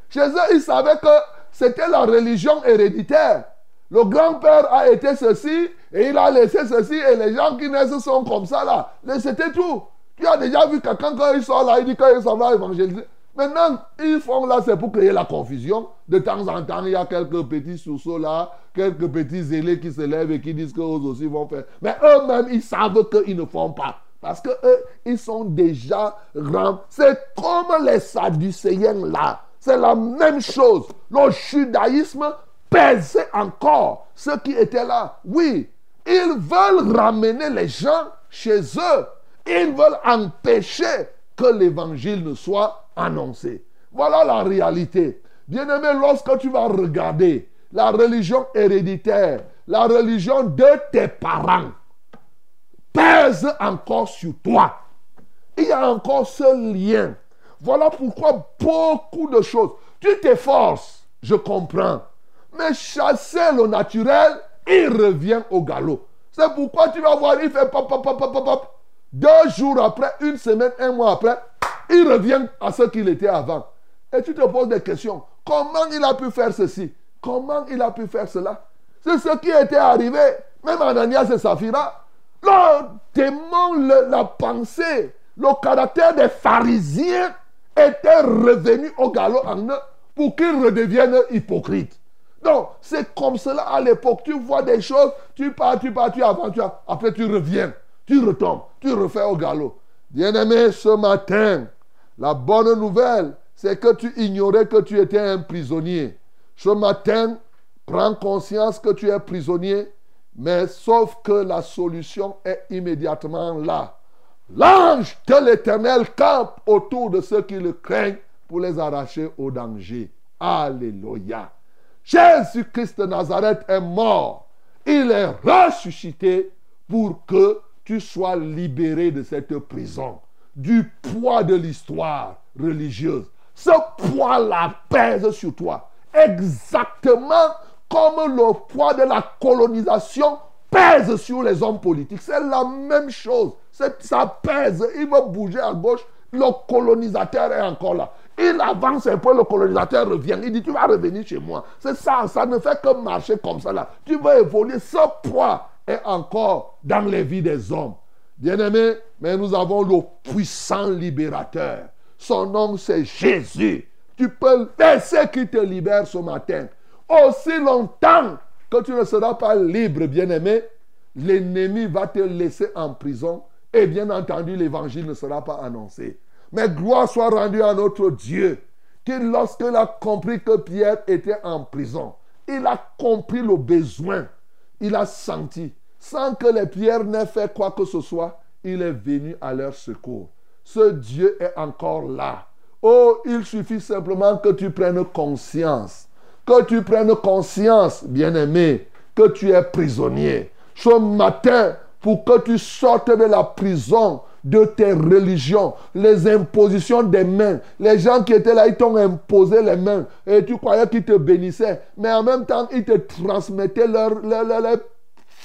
Chez eux, ils savaient que c'était la religion héréditaire. Le grand-père a été ceci et il a laissé ceci et les gens qui naissent sont comme ça là. C'était tout. Tu as déjà vu quelqu'un quand il sort là, il dit qu'il s'en va évangéliser. Maintenant, ils font là, c'est pour créer la confusion. De temps en temps, il y a quelques petits sous là, quelques petits zélés qui se lèvent et qui disent qu'eux aussi vont faire. Mais eux-mêmes, ils savent qu'ils ne font pas. Parce que eux, ils sont déjà grands. C'est comme les Sadducéens là. C'est la même chose. Le judaïsme pèse encore ceux qui étaient là. Oui, ils veulent ramener les gens chez eux. Ils veulent empêcher que l'évangile ne soit Voilà la réalité. Bien-aimé, lorsque tu vas regarder la religion héréditaire, la religion de tes parents, pèse encore sur toi. Il y a encore ce lien. Voilà pourquoi beaucoup de choses. Tu t'efforces, je comprends. Mais chasser le naturel, il revient au galop. C'est pourquoi tu vas voir, il fait pop, pop, pop, pop, pop. Deux jours après, une semaine, un mois après, il revient à ce qu'il était avant. Et tu te poses des questions. Comment il a pu faire ceci? Comment il a pu faire cela? C'est ce qui était arrivé. Même Ananias et Saphira. Le démon, la pensée, le caractère des pharisiens était revenu au galop en eux pour qu'ils redeviennent hypocrites. Donc, c'est comme cela à l'époque. Tu vois des choses, tu pars, tu pars, tu avances, après tu reviens, tu retombes, tu refais au galop. Bien-aimé, ce matin, la bonne nouvelle, c'est que tu ignorais que tu étais un prisonnier. Ce matin, prends conscience que tu es prisonnier, mais sauf que la solution est immédiatement là. L'ange de l'Éternel campe autour de ceux qui le craignent pour les arracher au danger. Alléluia. Jésus-Christ de Nazareth est mort. Il est ressuscité pour que tu sois libéré de cette prison, du poids de l'histoire religieuse. Ce poids-là pèse sur toi. Exactement comme le poids de la colonisation pèse sur les hommes politiques. C'est la même chose. Ça pèse. Il va bouger à gauche. Le colonisateur est encore là. Il avance un peu, le colonisateur revient. Il dit, tu vas revenir chez moi. C'est ça, ça ne fait que marcher comme ça là. Tu vas évoluer. Ce poids est encore dans les vies des hommes. Bien-aimés, mais nous avons le puissant libérateur. Son nom, c'est Jésus. Tu peux laisser qu'il te libère ce matin. Aussi longtemps que tu ne seras pas libre, bien-aimé, l'ennemi va te laisser en prison et bien entendu, l'évangile ne sera pas annoncé. Mais gloire soit rendue à notre Dieu, qui lorsqu'il a compris que Pierre était en prison, il a compris le besoin, il a senti, sans que les pierres n'aient fait quoi que ce soit, il est venu à leur secours. Ce Dieu est encore là. Oh, il suffit simplement que tu prennes conscience, que tu prennes conscience, bien-aimé, que tu es prisonnier. Ce matin, pour que tu sortes de la prison de tes religions, les impositions des mains. Les gens qui étaient là, ils t'ont imposé les mains et tu croyais qu'ils te bénissaient. Mais en même temps, ils te transmettaient leur, leur,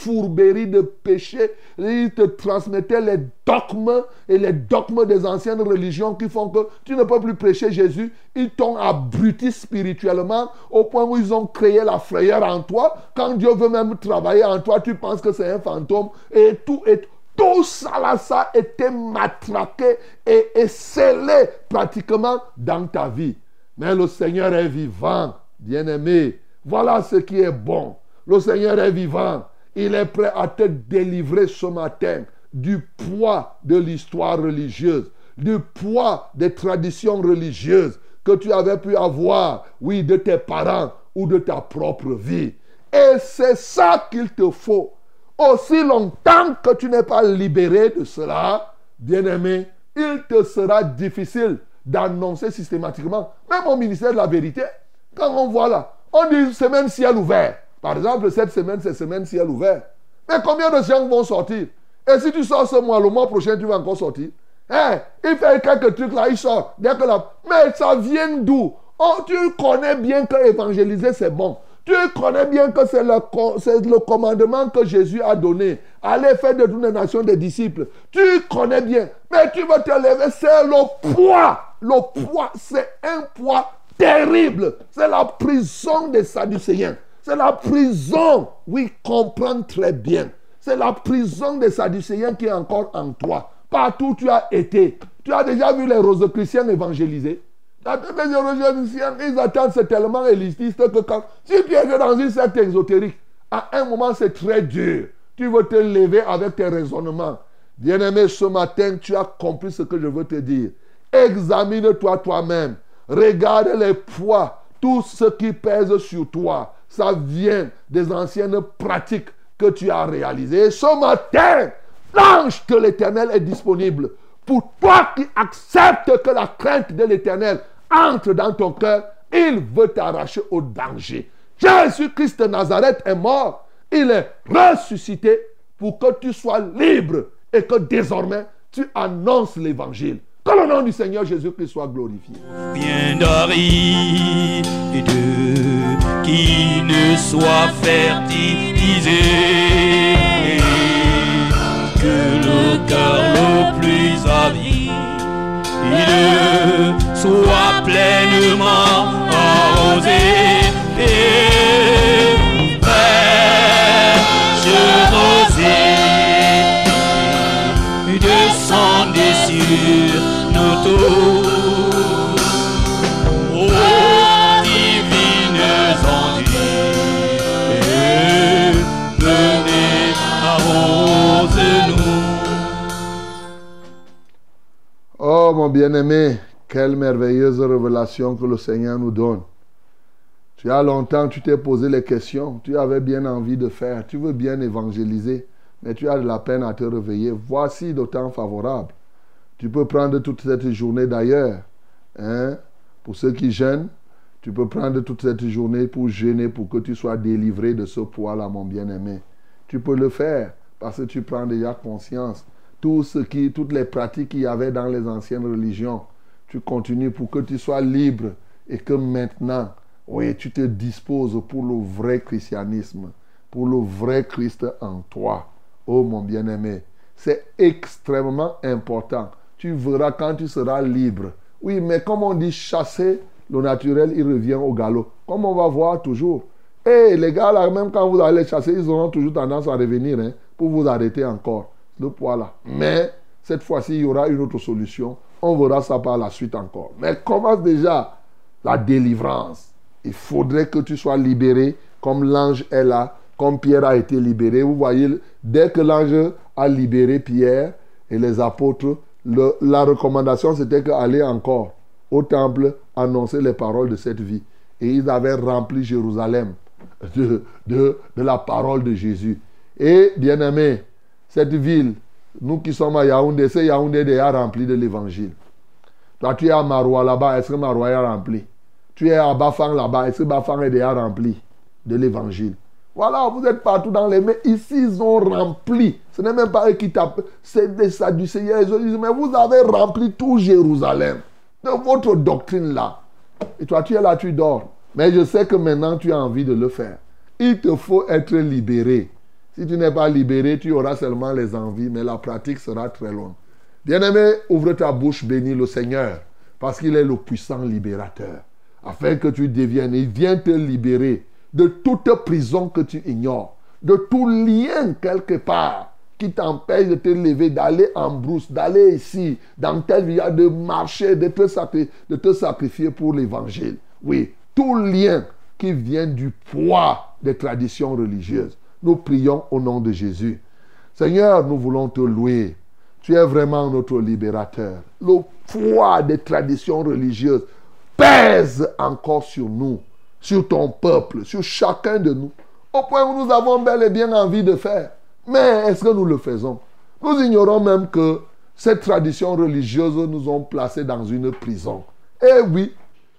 fourberie de péché. Ils te transmettaient les dogmes et les dogmes des anciennes religions qui font que tu ne peux plus prêcher Jésus. Ils t'ont abruti spirituellement au point où ils ont créé la frayeur en toi. Quand Dieu veut même travailler en toi, tu penses que c'est un fantôme et tout est tout ça là, ça a été matraqué et, et scellé pratiquement dans ta vie. Mais le Seigneur est vivant, bien-aimé. Voilà ce qui est bon. Le Seigneur est vivant. Il est prêt à te délivrer ce matin du poids de l'histoire religieuse, du poids des traditions religieuses que tu avais pu avoir, oui, de tes parents ou de ta propre vie. Et c'est ça qu'il te faut. Aussi longtemps que tu n'es pas libéré de cela, bien-aimé, il te sera difficile d'annoncer systématiquement, même au ministère de la vérité, quand on voit là, on dit semaine ciel ouvert. Par exemple, cette semaine, c'est semaine ciel ouvert. Mais combien de gens vont sortir? Et si tu sors ce mois, le mois prochain, tu vas encore sortir Hein? Il fait quelques trucs là, il sort. Dès que là, mais ça vient d'où? Oh, Tu connais bien que évangéliser, c'est bon. Tu connais bien que c'est le, le, commandement que Jésus a donné. Allez faire de toutes les nations des disciples. Tu connais bien. Mais tu vas te lever, c'est le poids. Le poids, c'est un poids terrible. C'est la prison des Sadducéens. C'est la prison. Oui, comprends très bien. C'est la prison des Sadducéens qui est encore en toi. Partout où tu as été. Tu as déjà vu les rosicruciens évangélisés. Les rosicruciens, ils attendent, c'est tellement élitiste que quand, si tu es dans une secte exotérique, à un moment c'est très dur. Tu veux te lever avec tes raisonnements. Bien-aimé, ce matin, tu as compris ce que je veux te dire. Examine-toi toi-même. Regarde les poids, tout ce qui pèse sur toi. Ça vient des anciennes pratiques que tu as réalisées. Ce matin, l'ange de l'Éternel est disponible. Pour toi qui acceptes que la crainte de l'Éternel entre dans ton cœur, il veut t'arracher au danger. Jésus-Christ de Nazareth est mort. Il est ressuscité pour que tu sois libre et que désormais tu annonces l'évangile. Que le nom du Seigneur Jésus-Christ soit glorifié. Bien qui ne soit fertilisé, que le cœur le plus avide soit pleinement arrosé. Et rosée, descendez sur nos tours. Bien-aimé, quelle merveilleuse révélation que le Seigneur nous donne. Tu as longtemps, tu t'es posé les questions, tu avais bien envie de faire, tu veux bien évangéliser, mais tu as de la peine à te réveiller. Voici le temps favorable. Tu peux prendre toute cette journée d'ailleurs. Hein? Pour ceux qui gênent, tu peux prendre toute cette journée pour gêner, pour que tu sois délivré de ce poids-là, mon bien-aimé. Tu peux le faire parce que tu prends déjà conscience. Tout ce qui, toutes les pratiques qu'il y avait dans les anciennes religions, tu continues pour que tu sois libre et que maintenant, oui, tu te disposes pour le vrai christianisme, pour le vrai Christ en toi. Oh mon bien-aimé, c'est extrêmement important. Tu verras quand tu seras libre. Oui, mais comme on dit chasser, le naturel, il revient au galop. Comme on va voir toujours. Et les gars, là, même quand vous allez chasser, ils auront toujours tendance à revenir hein, pour vous arrêter encore. Le poids là. Mais cette fois-ci, il y aura une autre solution. On verra ça par la suite encore. Mais commence déjà la délivrance. Il faudrait que tu sois libéré comme l'ange est là, comme Pierre a été libéré. Vous voyez, dès que l'ange a libéré Pierre et les apôtres, la recommandation c'était qu'aller encore au temple annoncer les paroles de cette vie. Et ils avaient rempli Jérusalem de, de, de la parole de Jésus. Et bien aimé, cette ville, nous qui sommes à Yaoundé, c'est Yaoundé déjà rempli de l'évangile. Toi, tu es à Maroua là-bas, est-ce que Maroua est rempli? Tu es à Bafang là-bas, est-ce que Bafang est déjà rempli de l'évangile? Voilà, vous êtes partout dans les mains. Ici, ils ont rempli. Ce n'est même pas eux qui tapent, c'est des Sadducéens. Ils disent, mais vous avez rempli tout Jérusalem de votre doctrine là. Et toi, tu es là, tu dors. Mais je sais que maintenant, tu as envie de le faire. Il te faut être libéré. Si tu n'es pas libéré, tu auras seulement les envies, mais la pratique sera très longue. Bien-aimé, ouvre ta bouche, bénis le Seigneur, parce qu'il est le puissant libérateur, afin que tu deviennes, il vient te libérer de toute prison que tu ignores, de tout lien quelque part qui t'empêche de te lever, d'aller en brousse, d'aller ici, dans tel village, de marcher, de te sacrifier pour l'évangile. Oui, tout lien qui vient du poids des traditions religieuses. Nous prions au nom de Jésus. Seigneur, nous voulons te louer. Tu es vraiment notre libérateur. Le poids des traditions religieuses pèse encore sur nous, sur ton peuple, sur chacun de nous, au point où nous avons bel et bien envie de faire. Mais est-ce que nous le faisons? Nous ignorons même que cette tradition religieuse nous ont placés dans une prison. Eh oui,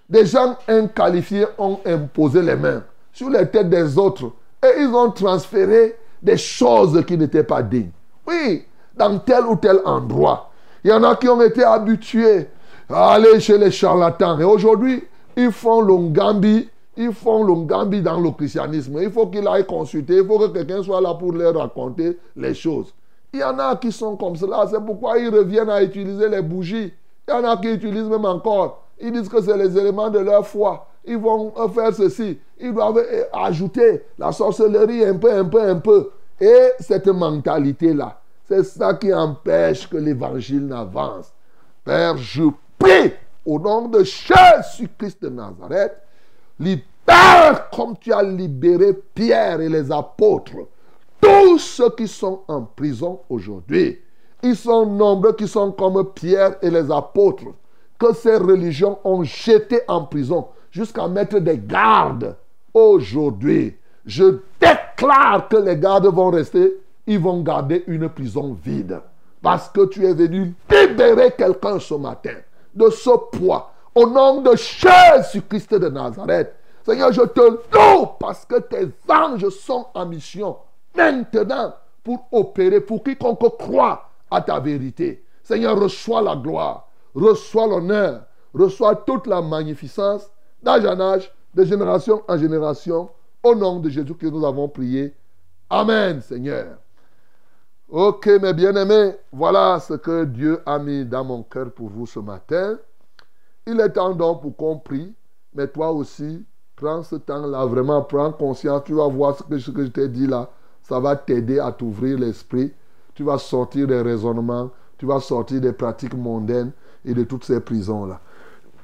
des gens inqualifiés ont imposé les mains sur les têtes des autres et ils ont transféré des choses qui n'étaient pas dignes. Oui, dans tel ou tel endroit. Il y en a qui ont été habitués à aller chez les charlatans. Et aujourd'hui, ils font l'ongambi. Ils font l'ongambi dans le christianisme. Il faut qu'ils aillent consulter. Il faut que quelqu'un soit là pour leur raconter les choses. Il y en a qui sont comme cela. C'est pourquoi ils reviennent à utiliser les bougies. Il y en a qui utilisent même encore. Ils disent que c'est les éléments de leur foi. Ils vont faire ceci. Ils doivent ajouter la sorcellerie un peu, un peu, un peu. Et cette mentalité-là, c'est ça qui empêche que l'évangile n'avance. Père, je prie au nom de Jésus-Christ de Nazareth, libère comme tu as libéré Pierre et les apôtres. Tous ceux qui sont en prison aujourd'hui, ils sont nombreux qui sont comme Pierre et les apôtres, que ces religions ont jetés en prison jusqu'à mettre des gardes. Aujourd'hui, je déclare que les gardes vont rester ils vont garder une prison vide. Parce que tu es venu libérer quelqu'un ce matin de ce poids. Au nom de Jésus-Christ de Nazareth. Seigneur, je te loue parce que tes anges sont en mission maintenant pour opérer, pour quiconque croit à ta vérité. Seigneur, reçois la gloire, reçois l'honneur, reçois toute la magnificence d'âge en âge, de génération en génération. Au nom de Jésus que nous avons prié. Amen, Seigneur. Ok, mes bien-aimés, voilà ce que Dieu a mis dans mon cœur pour vous ce matin. Il est temps donc pour qu'on prie, mais toi aussi, prends ce temps-là, vraiment, prends conscience, tu vas voir ce que, ce que je t'ai dit là, ça va t'aider à t'ouvrir l'esprit, tu vas sortir des raisonnements, tu vas sortir des pratiques mondaines et de toutes ces prisons-là.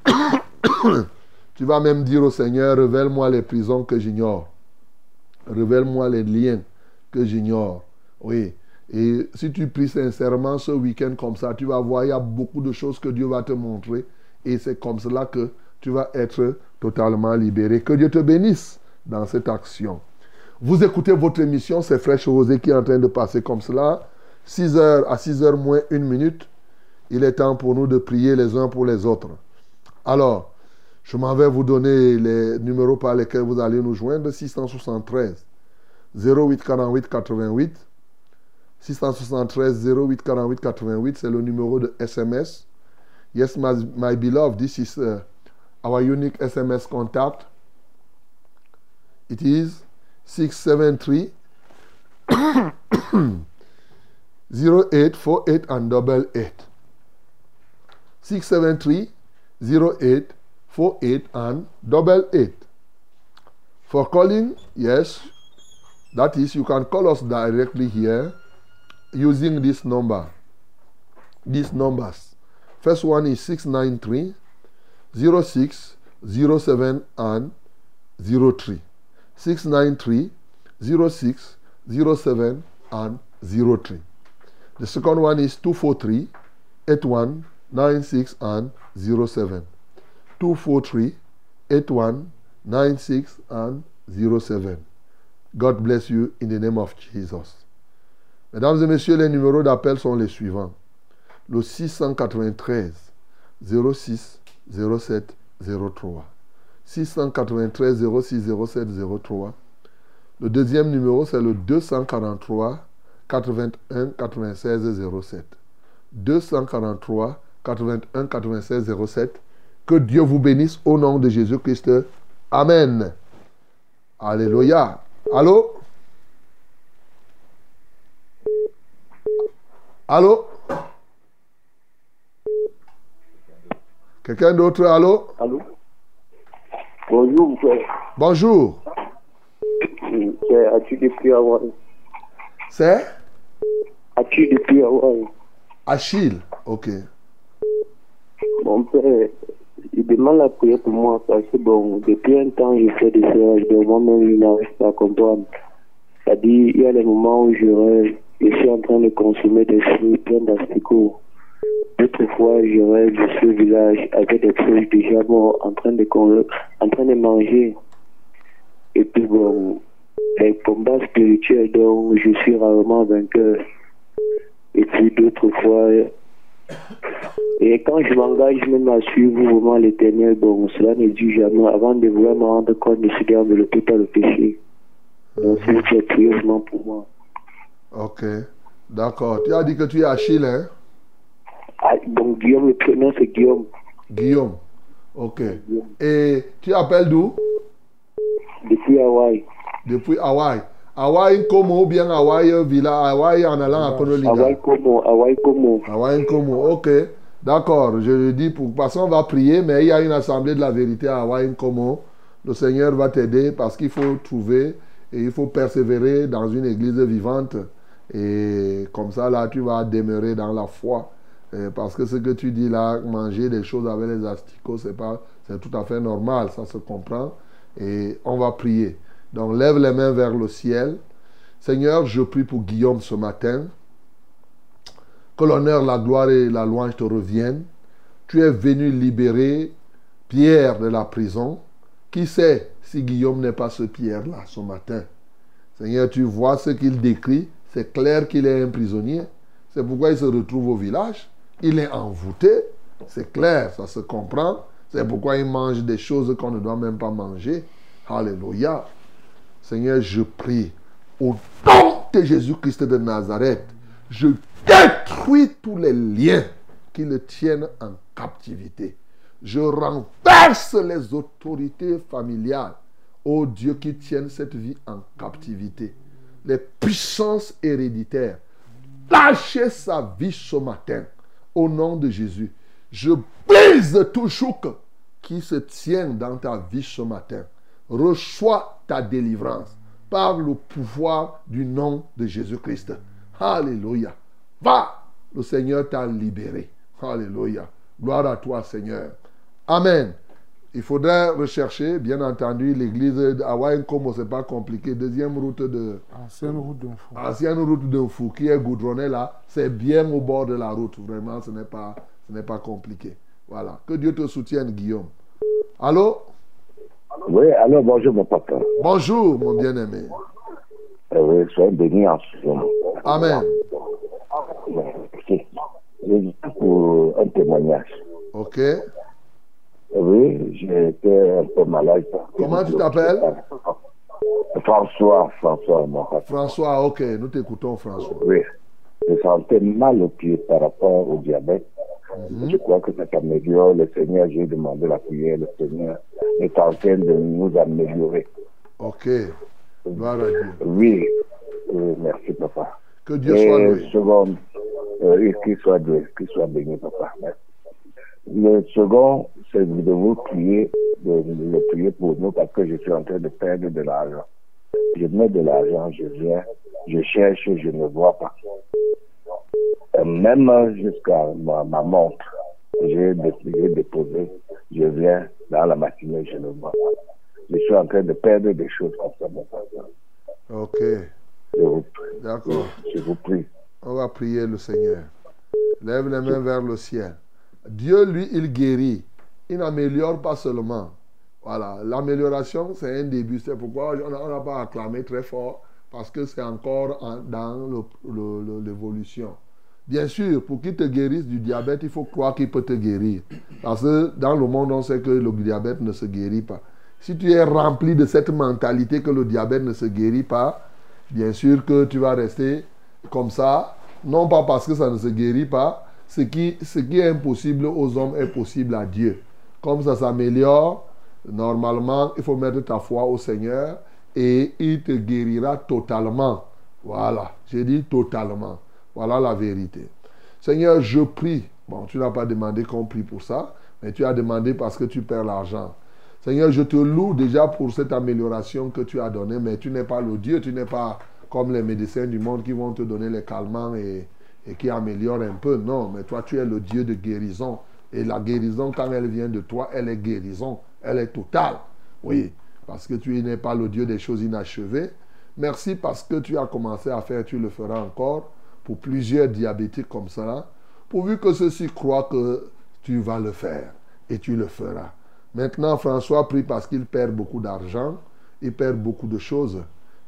[coughs] tu vas même dire au Seigneur, révèle-moi les prisons que j'ignore. Révèle-moi les liens que j'ignore. Oui, et si tu pries sincèrement ce week-end comme ça, tu vas voir, il y a beaucoup de choses que Dieu va te montrer. Et c'est comme cela que tu vas être totalement libéré. Que Dieu te bénisse dans cette action. Vous écoutez votre émission, c'est Fraîche Rosée qui est en train de passer comme cela. 6 heures à 6 heures moins une minute. Il est temps pour nous de prier les uns pour les autres. Alors, je m'en vais vous donner les numéros par lesquels vous allez nous joindre. 673 08 48 88 673 08 48 88, c'est le numéro de SMS. Yes, my, beloved, this is uh, our unique SMS contact. It is 673 0848 [coughs] and double 8. 673 0848 and double 8. For calling, yes, that is, you can call us directly here using this number. These numbers. First one is 693 06 07 and 03. 693 06 07 and 03. The second one is 243 81 96 and 07. 243 81 96 and 07. God bless you in the name of Jesus. Mesdames et messieurs, les numéros d'appel sont les suivants. Le 693 06 07 03. 693 06 07 03. Le deuxième numéro, c'est le 243 81 96 07. 243 81 96 07. Que Dieu vous bénisse au nom de Jésus-Christ. Amen. Alléluia. Allô? Allô? Quelqu'un d'autre Allô? Allô? Bonjour, frère. Bonjour. C'est Atu depuis Hawaï. C'est? Atu depuis Hawaï. Achille. Ok. Mon père, il demande la prière pour moi parce que bon, depuis un temps, je fais des séances de moi-même, je n'arrive pas à comprendre. C'est-à-dire, il y a des moments où je rêve, je suis en train de consommer des fruits pleins d'asticots. D'autres fois, je rêve, suis au village avec des proches déjà morts en train de, con- en train de manger. Et puis bon, les combats spirituels, donc je suis rarement vainqueur. Et puis d'autres fois, Et quand je m'engage même à suivre vraiment l'éternel, bon, cela ne dit jamais avant de vraiment rendre compte du Seigneur de le total péché. Donc, s'il vous plaît, priez vraiment pour moi. Ok. D'accord. Tu as dit que tu es Achille, hein? Ah, bon, Guillaume, le prénom c'est Guillaume. Guillaume. Ok. Et tu appelles d'où? Depuis Hawaï. Depuis Hawaï. Hawaï Como ou bien Hawaï Villa Hawaï en allant à Honolulu Hawaï Como, Hawaï Como. Hawaï Como, ok. D'accord, je le dis pour parce qu'on va prier, mais il y a une assemblée de la vérité à Hawaï Como. Le Seigneur va t'aider parce qu'il faut trouver et il faut persévérer dans une église vivante. Et comme ça, là, tu vas demeurer dans la foi. Parce que ce que tu dis là, manger des choses avec les asticots, c'est pas, c'est tout à fait normal, ça se comprend. Et on va prier. Donc lève les mains vers le ciel. Seigneur, je prie pour Guillaume ce matin. Que l'honneur, la gloire et la louange te reviennent. Tu es venu libérer Pierre de la prison. Qui sait si Guillaume n'est pas ce Pierre-là ce matin? Seigneur, tu vois ce qu'il décrit. C'est clair qu'il est un prisonnier. C'est pourquoi il se retrouve au village. Il est envoûté. C'est clair, ça se comprend. C'est pourquoi il mange des choses qu'on ne doit même pas manger. Alléluia. Seigneur, je prie au nom de Jésus-Christ de Nazareth. Je détruis tous les liens qui le tiennent en captivité. Je renverse les autorités familiales, ô Dieu, qui tiennent cette vie en captivité. Les puissances héréditaires. Lâchez sa vie ce matin, au nom de Jésus. Je brise tout chouk qui se tient dans ta vie ce matin. Reçois ta délivrance par le pouvoir du nom de Jésus-Christ. Alléluia. Va, le Seigneur t'a libéré. Alléluia. Gloire à toi, Seigneur. Amen. Il faudrait rechercher, bien entendu, l'église d'Hawaï, comme c'est pas compliqué. Deuxième route de. Ancienne route d'un fou. Ancienne route d'un fou qui est goudronnée là. C'est bien au bord de la route. Vraiment, ce n'est pas, ce n'est pas compliqué. Voilà. Que Dieu te soutienne, Guillaume. Allô? Oui, alors bonjour mon papa. Bonjour, mon bien-aimé. Euh, oui, soyez béni en ce moment. Amen. Je viens pour un témoignage. Ok. Oui, j'étais un peu malade. Comment tu t'appelles? François, François, mon. François, ok, nous t'écoutons, François. Oui. Je sentais mal au pied par rapport au diabète. Mhm. Je crois que ça s'améliore. Le Seigneur, j'ai demandé la prière. Le Seigneur est en train de nous améliorer. Ok. Gloire à Dieu. Oui. Oui, merci, papa. Que Dieu soit Et loué. second, euh, qu'il soit loué, qu'il soit béni, papa. Merci. Le second, c'est de vous prier, de, de prier pour nous parce que je suis en train de perdre de l'argent. Je mets de l'argent, je viens, je cherche, je ne vois pas. Même jusqu'à ma, ma montre, j'ai dé- j'ai déposé, je viens dans la matinée, je ne vois pas. Je suis en train de perdre des choses comme ça, mon papa. Ok. Je vous prie. D'accord. Je vous prie. On va prier le Seigneur. Lève les mains vers le ciel. Dieu, lui, il guérit. Il n'améliore pas seulement. Voilà. L'amélioration, c'est un début. C'est pourquoi on n'a pas acclamé très fort. Parce que c'est encore en- dans l'évolution. Bien sûr, pour qu'il te guérisse du diabète, il faut croire qu'il peut te guérir. Parce que dans le monde, on sait que le diabète ne se guérit pas. Si tu es rempli de cette mentalité que le diabète ne se guérit pas, bien sûr que tu vas rester comme ça, non pas parce que ça ne se guérit pas, ce qui, ce qui est impossible aux hommes est possible à Dieu. Comme ça s'améliore, normalement, il faut mettre ta foi au Seigneur et il te guérira totalement. Voilà, j'ai dit totalement. Voilà la vérité. Seigneur, je prie. Bon, tu n'as pas demandé qu'on prie pour ça, mais tu as demandé parce que tu perds l'argent. Seigneur, je te loue déjà pour cette amélioration que tu as donnée, mais tu n'es pas le Dieu, tu n'es pas comme les médecins du monde qui vont te donner les calmants et, qui améliorent un peu. Non, mais toi, tu es le Dieu de guérison. Et la guérison, quand elle vient de toi, elle est guérison. Elle est totale. Oui, parce que tu n'es pas le Dieu des choses inachevées. Merci parce que tu as commencé à faire, tu le feras encore pour plusieurs diabétiques comme ça, pourvu que ceux-ci croient que tu vas le faire et tu le feras. Maintenant, François prie parce qu'il perd beaucoup d'argent, il perd beaucoup de choses.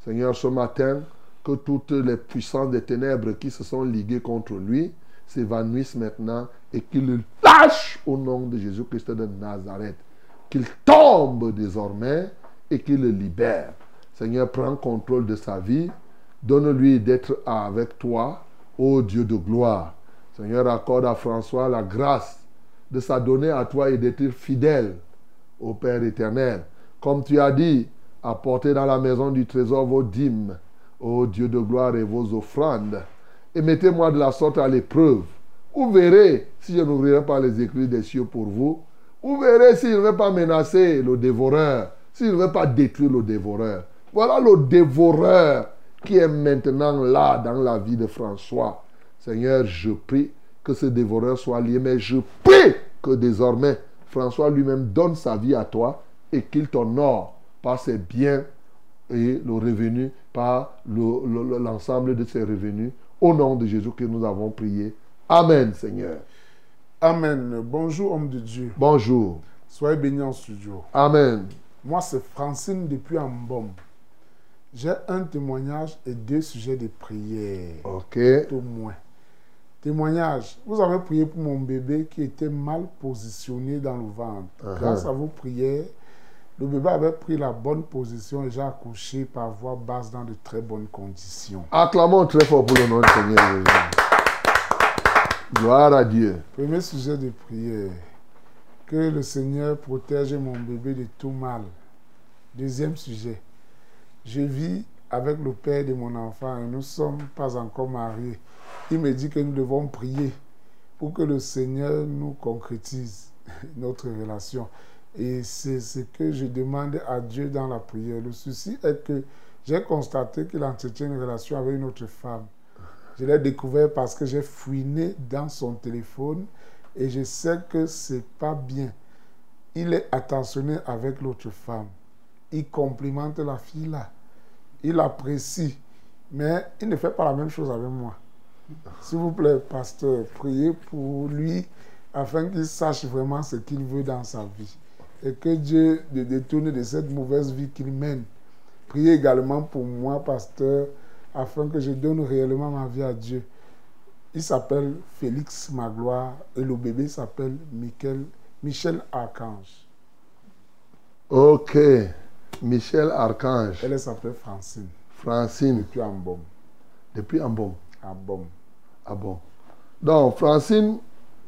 Seigneur, ce matin, que toutes les puissances des ténèbres qui se sont liguées contre lui, s'évanouisse maintenant et qu'il le lâche au nom de Jésus-Christ de Nazareth. Qu'il tombe désormais et qu'il le libère. Seigneur, prends contrôle de sa vie. Donne-lui d'être avec toi, ô Dieu de gloire. Seigneur, accorde à François la grâce de s'adonner à toi et d'être fidèle au Père éternel. Comme tu as dit, apportez dans la maison du trésor vos dîmes, ô Dieu de gloire, et vos offrandes. Et mettez-moi de la sorte à l'épreuve. Vous verrez si je n'ouvrirai pas les écrits des cieux pour vous. Vous verrez s'il ne veut pas menacer le dévoreur, s'il ne veut pas détruire le dévoreur. Voilà le dévoreur qui est maintenant là dans la vie de François. Seigneur, je prie que ce dévoreur soit lié, mais je prie que désormais François lui-même donne sa vie à toi et qu'il t'honore par ses biens et le revenu, par l'ensemble de ses revenus. Au nom de Jésus que nous avons prié. Amen, Seigneur. Amen. Bonjour, homme de Dieu. Bonjour. Soyez bénis en studio. Amen. Moi, c'est Francine depuis Ambom. J'ai un témoignage et deux sujets de prière. Ok. Au moins. Témoignage. Vous avez prié pour mon bébé qui était mal positionné dans le ventre. Uh-huh. Grâce à vos prières, le bébé avait pris la bonne position et j'ai accouché par voie basse dans de très bonnes conditions. Acclamons très fort pour le nom du Seigneur. Gloire à Dieu. Premier sujet de prière. Que le Seigneur protège mon bébé de tout mal. Deuxième sujet. Je vis avec le père de mon enfant et nous ne sommes pas encore mariés. Il me dit que nous devons prier pour que le Seigneur nous concrétise [laughs] notre relation. Et c'est ce que je demande à Dieu dans la prière. Le souci est que j'ai constaté qu'il entretient une relation avec une autre femme. Je l'ai découvert parce que j'ai fouiné dans son téléphone et je sais que c'est pas bien. Il est attentionné avec l'autre femme. Il complimente la fille là. Il apprécie. Mais il ne fait pas la même chose avec moi. S'il vous plaît, pasteur, priez pour lui afin qu'il sache vraiment ce qu'il veut dans sa vie. Et que Dieu le détourne de cette mauvaise vie qu'il mène. Priez également pour moi, pasteur, afin que je donne réellement ma vie à Dieu. Il s'appelle Félix Magloire et le bébé s'appelle Michel, Michel Archange. Ok. Michel Archange. Elle s'appelle Francine. Francine. Depuis Ambom. Depuis Ambom. Ambom. Ah bon. Donc, Francine,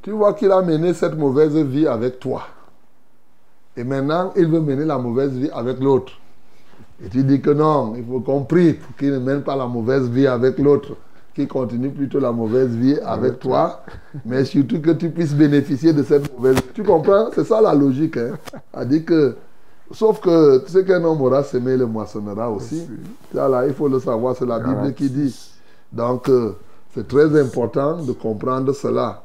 tu vois qu'il a mené cette mauvaise vie avec toi. Et maintenant, il veut mener la mauvaise vie avec l'autre. Et tu dis que non, il faut qu'on prie pour qu'il ne mène pas la mauvaise vie avec l'autre, qu'il continue plutôt la mauvaise vie avec toi, mais surtout que tu puisses bénéficier de cette mauvaise vie. Tu comprends? C'est ça la logique. Hein? A dit que, sauf que tu sais qu'un homme aura semé, le moissonnera aussi. Ça, là, il faut le savoir, c'est la Bible qui dit. Donc, euh, c'est très important de comprendre cela.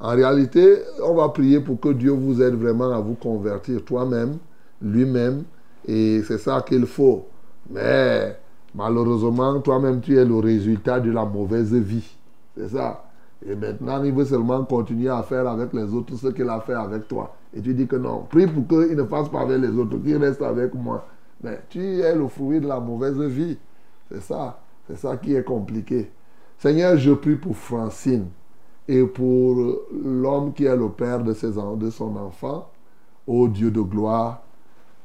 En réalité, on va prier pour que Dieu vous aide vraiment à vous convertir toi-même, lui-même, et c'est ça qu'il faut. Mais malheureusement, toi-même, tu es le résultat de la mauvaise vie. C'est ça. Et maintenant, il veut seulement continuer à faire avec les autres ce qu'il a fait avec toi. Et tu dis que non, prie pour qu'il ne fasse pas avec les autres, qu'il reste avec moi. Mais tu es le fruit de la mauvaise vie. C'est ça. C'est ça qui est compliqué. Seigneur, je prie pour Francine et pour l'homme qui est le père de, son enfant. Ô Dieu de gloire,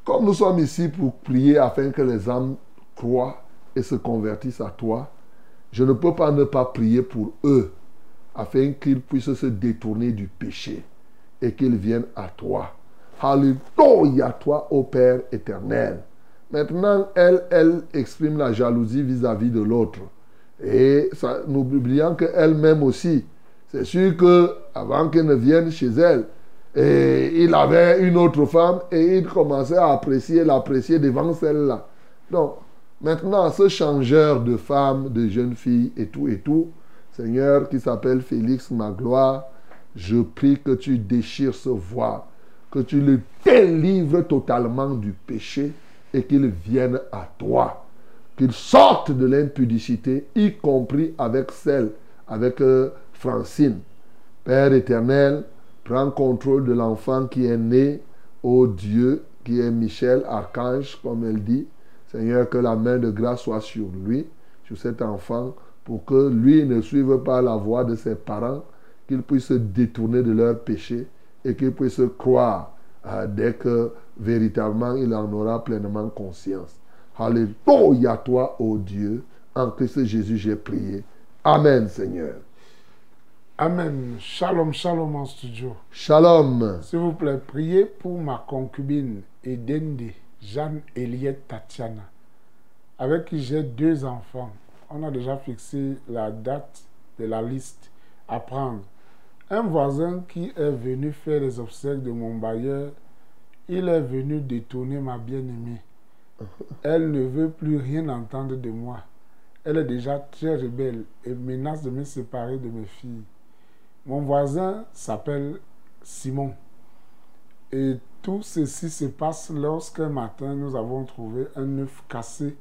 comme nous sommes ici pour prier afin que les âmes croient et se convertissent à toi, je ne peux pas ne pas prier pour eux afin qu'ils puissent se détourner du péché et qu'ils viennent à toi. Alléluia, toi, ô Père éternel. Maintenant, elle, elle exprime la jalousie vis-à-vis de l'autre. Et n'oubliant qu'elle-même aussi, c'est sûr que avant qu'elle ne vienne chez elle, il avait une autre femme et il commençait à apprécier, l'apprécier devant celle-là. Donc, maintenant, ce changeur de femme, de jeune fille et tout et tout, Seigneur, qui s'appelle Félix Magloire, je prie que tu déchires ce voile, que tu le délivres totalement du péché et qu'il vienne à toi. Qu'il sorte de l'impudicité, y compris avec celle, avec euh, Francine. Père éternel, prends contrôle de l'enfant qui est né, ô Dieu, qui est Michel, archange, comme elle dit. Seigneur, que la main de grâce soit sur lui, sur cet enfant, pour que lui ne suive pas la voie de ses parents, qu'ils puissent se détourner de leurs péchés et qu'ils puissent croire euh, dès que véritablement il en aura pleinement conscience. Alléluia toi, ô Dieu. En Christ Jésus, j'ai prié. Amen, Seigneur. Amen. Shalom, shalom en studio. Shalom. S'il vous plaît, priez pour ma concubine Edende, Jeanne Eliette Tatiana, avec qui j'ai deux enfants. On a déjà fixé la date de la liste à prendre. Un voisin qui est venu faire les obsèques de mon bailleur, il est venu détourner ma bien-aimée. Elle ne veut plus rien entendre de moi. Elle est déjà très rebelle et menace de me séparer de mes filles. Mon voisin s'appelle Simon. Et tout ceci se passe lorsqu'un matin nous avons trouvé un œuf cassé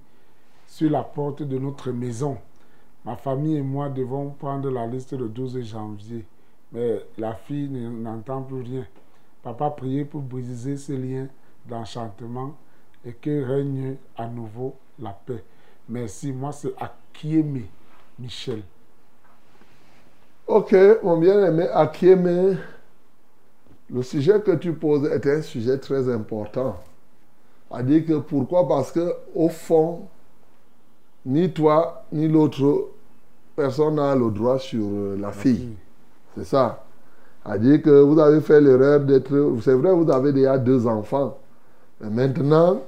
sur la porte de notre maison. Ma famille et moi devons prendre la liste le 12 janvier. Mais la fille n'entend plus rien. Papa priez pour briser ce lien d'enchantement et que règne à nouveau la paix. Merci. Moi, c'est Akieme Michel. Ok, mon bien-aimé Akieme, le sujet que tu poses est un sujet très important. À dire que pourquoi? Parce que au fond, ni toi ni l'autre personne n'a le droit sur euh, la fille. C'est ça. À dire que vous avez fait l'erreur d'être. C'est vrai, vous avez déjà deux enfants. Mais maintenant,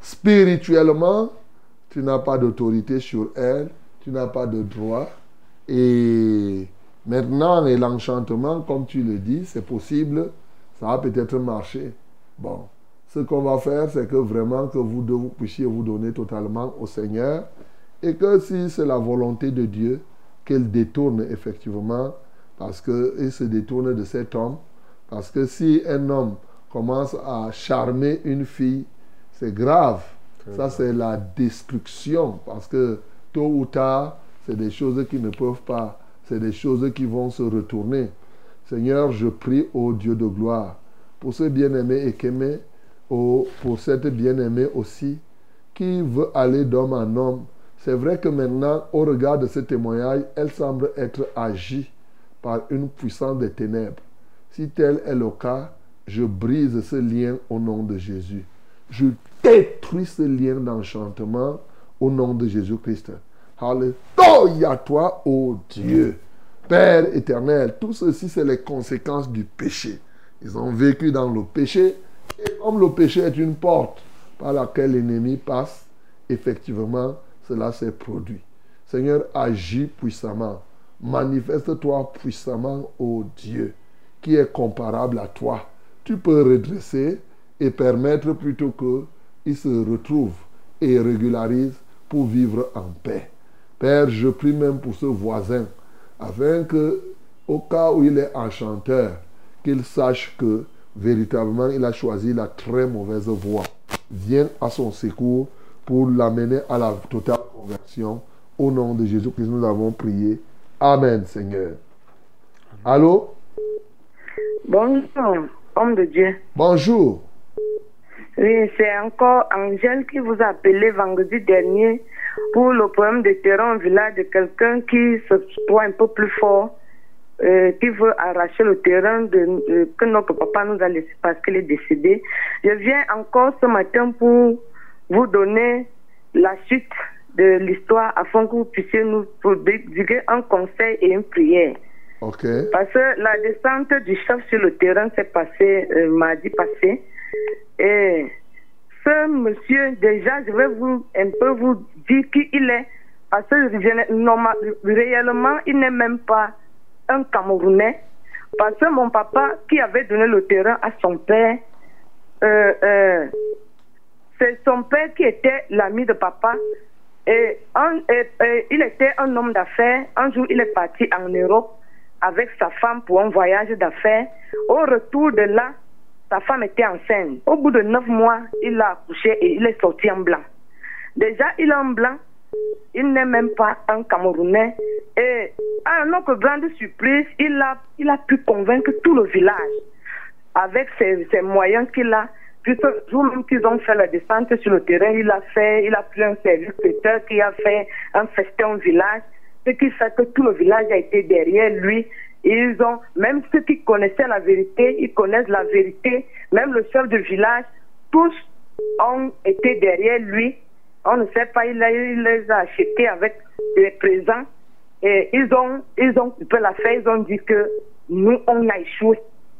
spirituellement, tu n'as pas d'autorité sur elle, tu n'as pas de droit. Et maintenant, l'enchantement, comme tu le dis, c'est possible, ça va peut-être marcher. Bon, ce qu'on va faire, c'est que vraiment que vous puissiez vous donner totalement au Seigneur et que si c'est la volonté de Dieu, qu'elle détourne effectivement, parce qu'il se détourne de cet homme. Parce que si un homme commence à charmer une fille, c'est grave. Ça, c'est la destruction. Parce que tôt ou tard, c'est des choses qui ne peuvent pas, c'est des choses qui vont se retourner. Seigneur, je prie au Dieu de gloire pour ce bien-aimé Ekeme, pour cette bien-aimée aussi, qui veut aller d'homme en homme. C'est vrai que maintenant, au regard de ce témoignage, elle semble être agie par une puissance des ténèbres. Si tel est le cas, je brise ce lien au nom de Jésus. Je détruis ce lien d'enchantement au nom de Jésus-Christ. Alléluia toi, ô Dieu. Père éternel, tout ceci, c'est les conséquences du péché. Ils ont vécu dans le péché. Et comme le péché est une porte par laquelle l'ennemi passe, effectivement, cela s'est produit. Seigneur, agis puissamment. Manifeste-toi puissamment, ô Dieu, qui est comparable à toi. Tu peux redresser et permettre plutôt qu'il se retrouve et régularise pour vivre en paix. Père, je prie même pour ce voisin, afin que, au cas où il est enchanteur, qu'il sache que véritablement il a choisi la très mauvaise voie. Viens à son secours pour l'amener à la totale conversion. Au nom de Jésus-Christ, nous avons prié. Amen, Seigneur. Allô? Bonjour, homme de Dieu. Bonjour. Oui, c'est encore Angèle qui vous a appelé vendredi dernier pour le problème de terrain village de quelqu'un qui se croit un peu plus fort, euh, qui veut arracher le terrain de, que notre papa nous a laissé parce qu'il est décédé. Je viens encore ce matin pour vous donner la suite de l'histoire afin que vous puissiez nous prodiguer un conseil et une prière. Ok. Parce que la descente du chef sur le terrain s'est passée euh, mardi passé. Et ce monsieur, déjà, je vais vous un peu vous dire qui il est. Parce que normal, réellement, il n'est même pas un Camerounais. Parce que mon papa, qui avait donné le terrain à son père, euh, euh, c'est son père qui était l'ami de papa. Et, il était un homme d'affaires. Un jour, il est parti en Europe avec sa femme pour un voyage d'affaires. Au retour de là, sa femme était enceinte. Au bout de neuf mois, il a accouché et il est sorti en blanc. Déjà, il est en blanc. Il n'est même pas un Camerounais. Et à notre grande surprise, il a, il a pu convaincre tout le village avec ses moyens qu'il a. Puis ce jour même qu'ils ont fait la descente sur le terrain, il a fait, il a pris un service traiteur qui a fait un festin au village, ce qui fait que tout le village a été derrière lui Ils ont, même ceux qui connaissaient la vérité, ils connaissent la vérité. Même le chef de village, tous ont été derrière lui. On ne sait pas, il, les a achetés avec des présents. Et ils ont, ils ont coupé la fête, ils ont dit que nous, on a échoué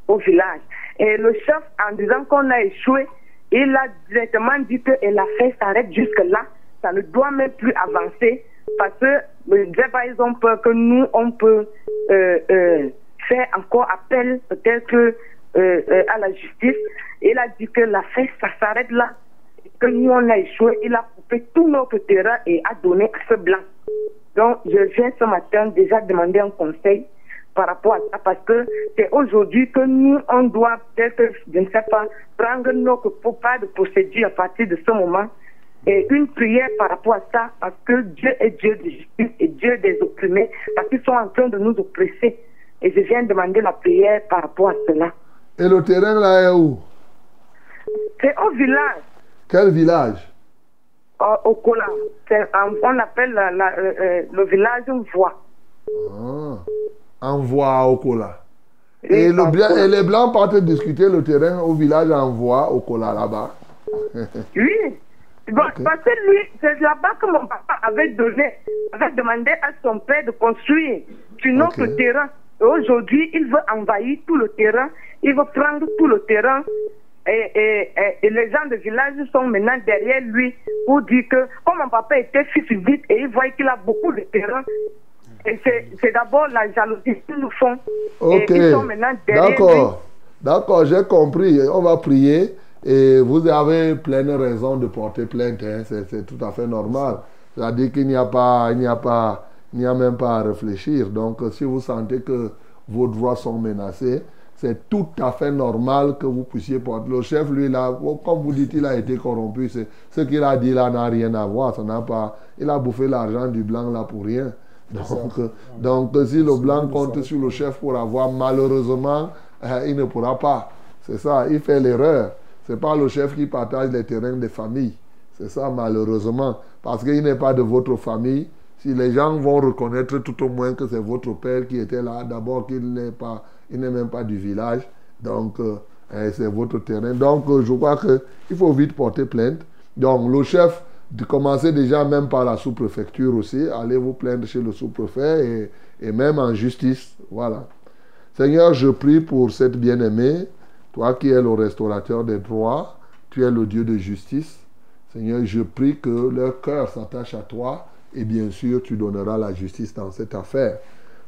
au village. Et le chef, en disant qu'on a échoué, il a directement dit que et la fête s'arrête jusque-là. Ça ne doit même plus avancer parce que pas, ils que nous, on peut euh, euh, faire encore appel peut-être euh, à la justice. Il a dit que la fête, ça s'arrête là. Que nous, on a échoué. Il a coupé tout notre terrain et a donné ce blanc. Donc, je viens ce matin déjà demander un conseil par rapport à ça parce que c'est aujourd'hui que nous, on doit peut-être, je ne sais pas, prendre notre pas de procédure à partir de ce moment et une prière par rapport à ça parce que Dieu est Dieu de justice et Dieu des opprimés parce qu'ils sont en train de nous oppresser. Et je viens demander la prière par rapport à cela. Et le terrain là est où? C'est au village, Quel village? Au, au Kola. On appelle la- la- euh, euh, le village une voie. Ah, Envoie au Kola. Et, le blanc- et les Blancs partent discuter le terrain au village Envoie au Kola là-bas. [laughs] Oui. Bon, Parce que lui, c'est là-bas que mon papa avait donné, avait demandé à son père de construire notre Ok. terrain. Et aujourd'hui, il veut envahir tout le terrain, il veut prendre tout le terrain. Et, et- et- et les gens du village sont maintenant derrière lui pour dire que, comme mon papa était fils vite et il voit qu'il a beaucoup de terrain, c'est c'est d'abord la jalousie qu'ils nous font. Ok. Et ils sont maintenant. D'accord. D'accord, j'ai compris. On va prier. Et vous avez pleine raison de porter plainte. hein. C'est c'est tout à fait normal. C'est-à-dire qu'il n'y a pas, il n'y a pas, il n'y a même pas à réfléchir. Donc, si vous sentez que vos droits sont menacés, c'est tout à fait normal que vous puissiez porter. Le chef, lui, là, comme vous dites, il a été corrompu. C'est- Ce qu'il a dit là n'a rien à voir. Ça n'a pas, il a bouffé l'argent du blanc là pour rien. Donc, euh, donc si le blanc compte sur le chef pour avoir, malheureusement, euh, il ne pourra pas. C'est ça, il fait l'erreur. C'est pas le chef qui partage les terrains des familles. C'est ça, malheureusement. Parce qu'il n'est pas de votre famille. Si les gens vont reconnaître tout au moins que c'est votre père qui était là, d'abord qu'il n'est pas, il n'est même pas du village. Donc, euh, euh, c'est votre terrain. Donc, euh, je crois qu'il faut vite porter plainte. Donc, le chef, de commencer déjà même par la sous-préfecture aussi. Allez vous plaindre chez le sous-préfet et, et même en justice. Voilà. Seigneur, je prie pour cette bien-aimée, toi qui es le restaurateur des droits, tu es le Dieu de justice. Seigneur, je prie que leur cœur s'attache à toi et bien sûr, tu donneras la justice dans cette affaire.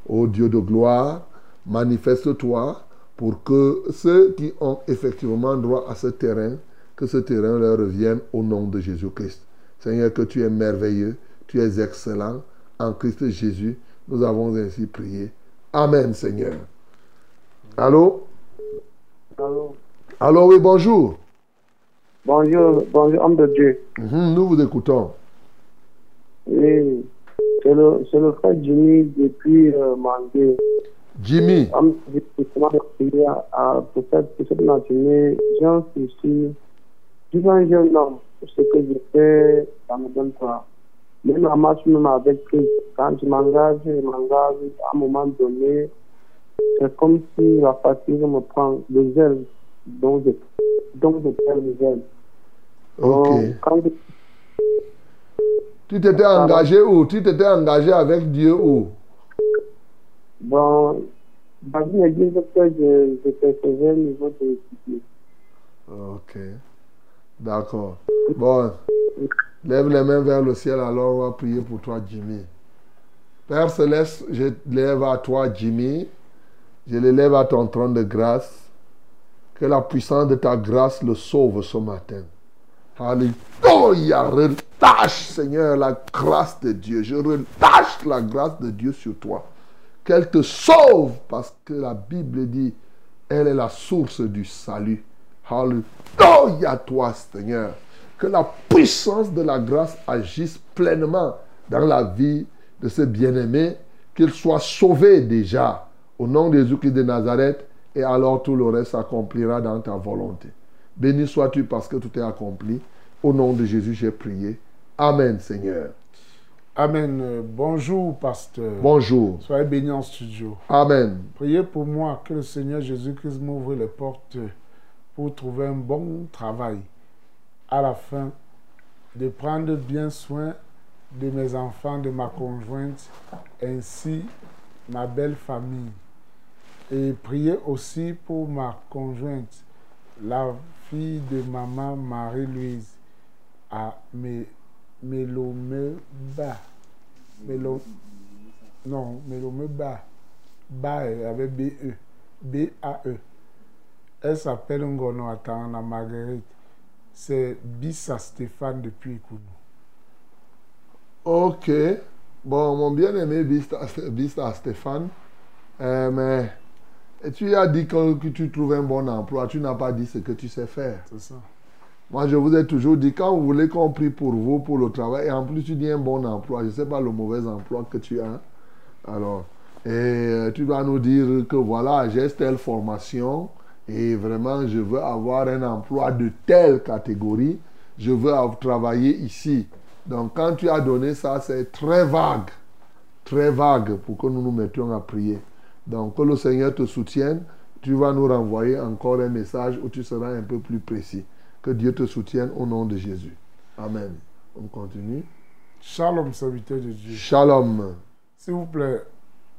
Ô Dieu de gloire, manifeste-toi pour que ceux qui ont effectivement droit à ce terrain, que ce terrain leur revienne au nom de Jésus-Christ. Seigneur, que tu es merveilleux, tu es excellent. En Christ Jésus, nous avons ainsi prié. Amen, Seigneur. Allô? Allô? Allô, oui, bonjour. Bonjour, bonjour, homme de Dieu. Mhm, nous vous écoutons. Oui, c'est le, le frère Jimmy depuis euh, Mandé. Jimmy. Homme de Dieu, c'est comment prier à, à, pour cette, pour cette matinée. J'ai un souci. Je suis un jeune homme. Ce que je fais, ça me donne pas. Même en marche, même avec Christ, quand je m'engage, je m'engage à un moment donné. C'est comme si la fatigue me prend le zèle. Donc, je, donc je perds le zèle. Ok. Donc, quand je Tu t'étais engagé où? Tu t'étais engagé avec Dieu où? Bon, dans une église que je, je au niveau de l'équipe. Ok. D'accord. Bon. Lève les mains vers le ciel, alors on va prier pour toi, Jimmy. Père Céleste, je lève à toi, Jimmy. Je le lève à ton trône de grâce. Que la puissance de ta grâce le sauve ce matin. Alléluia. Relâche, Seigneur, la grâce de Dieu. Je relâche la grâce de Dieu sur toi. Qu'elle te sauve parce que la Bible dit, elle est la source du salut. Alléluia, toi, Seigneur. Que la puissance de la grâce agisse pleinement dans la vie de ce bien-aimé, qu'il soit sauvé déjà au nom de Jésus-Christ de Nazareth, et alors tout le reste s'accomplira dans ta volonté. Béni sois-tu parce que tout est accompli. Au nom de Jésus, j'ai prié. Amen, Seigneur. Amen. Bonjour, pasteur. Bonjour. Soyez bénis en studio. Amen. Priez pour moi que le Seigneur Jésus-Christ m'ouvre les portes pour trouver un bon travail. À la fin, de prendre bien soin de mes enfants, de ma conjointe, ainsi ma belle famille. Et priez aussi pour ma conjointe, la fille de maman Marie-Louise, à Melomeba. Melo, non, Melomeba. Ba avec B-E. B-A-E. Elle s'appelle Ngono Atana Marguerite. C'est Bissa Stéphane depuis Kounou. Ok. Bon, mon bien-aimé Bissa Stéphane, euh, mais tu as dit que, que tu trouves un bon emploi. Tu n'as pas dit ce que tu sais faire. C'est ça. Moi, je vous ai toujours dit, quand vous voulez qu'on prie pour vous, pour le travail, et en plus tu dis un bon emploi, je ne sais pas le mauvais emploi que tu as. Alors, et euh, tu dois nous dire que voilà, j'ai telle formation et vraiment je veux avoir un emploi de telle catégorie, je veux travailler ici. Donc, quand tu as donné ça, c'est très vague, très vague pour que nous nous mettions à prier. Donc, que le Seigneur te soutienne, tu vas nous renvoyer encore un message où tu seras un peu plus précis. Que Dieu te soutienne au nom de Jésus. Amen. On continue. Shalom, serviteur de Dieu. Shalom. S'il vous plaît,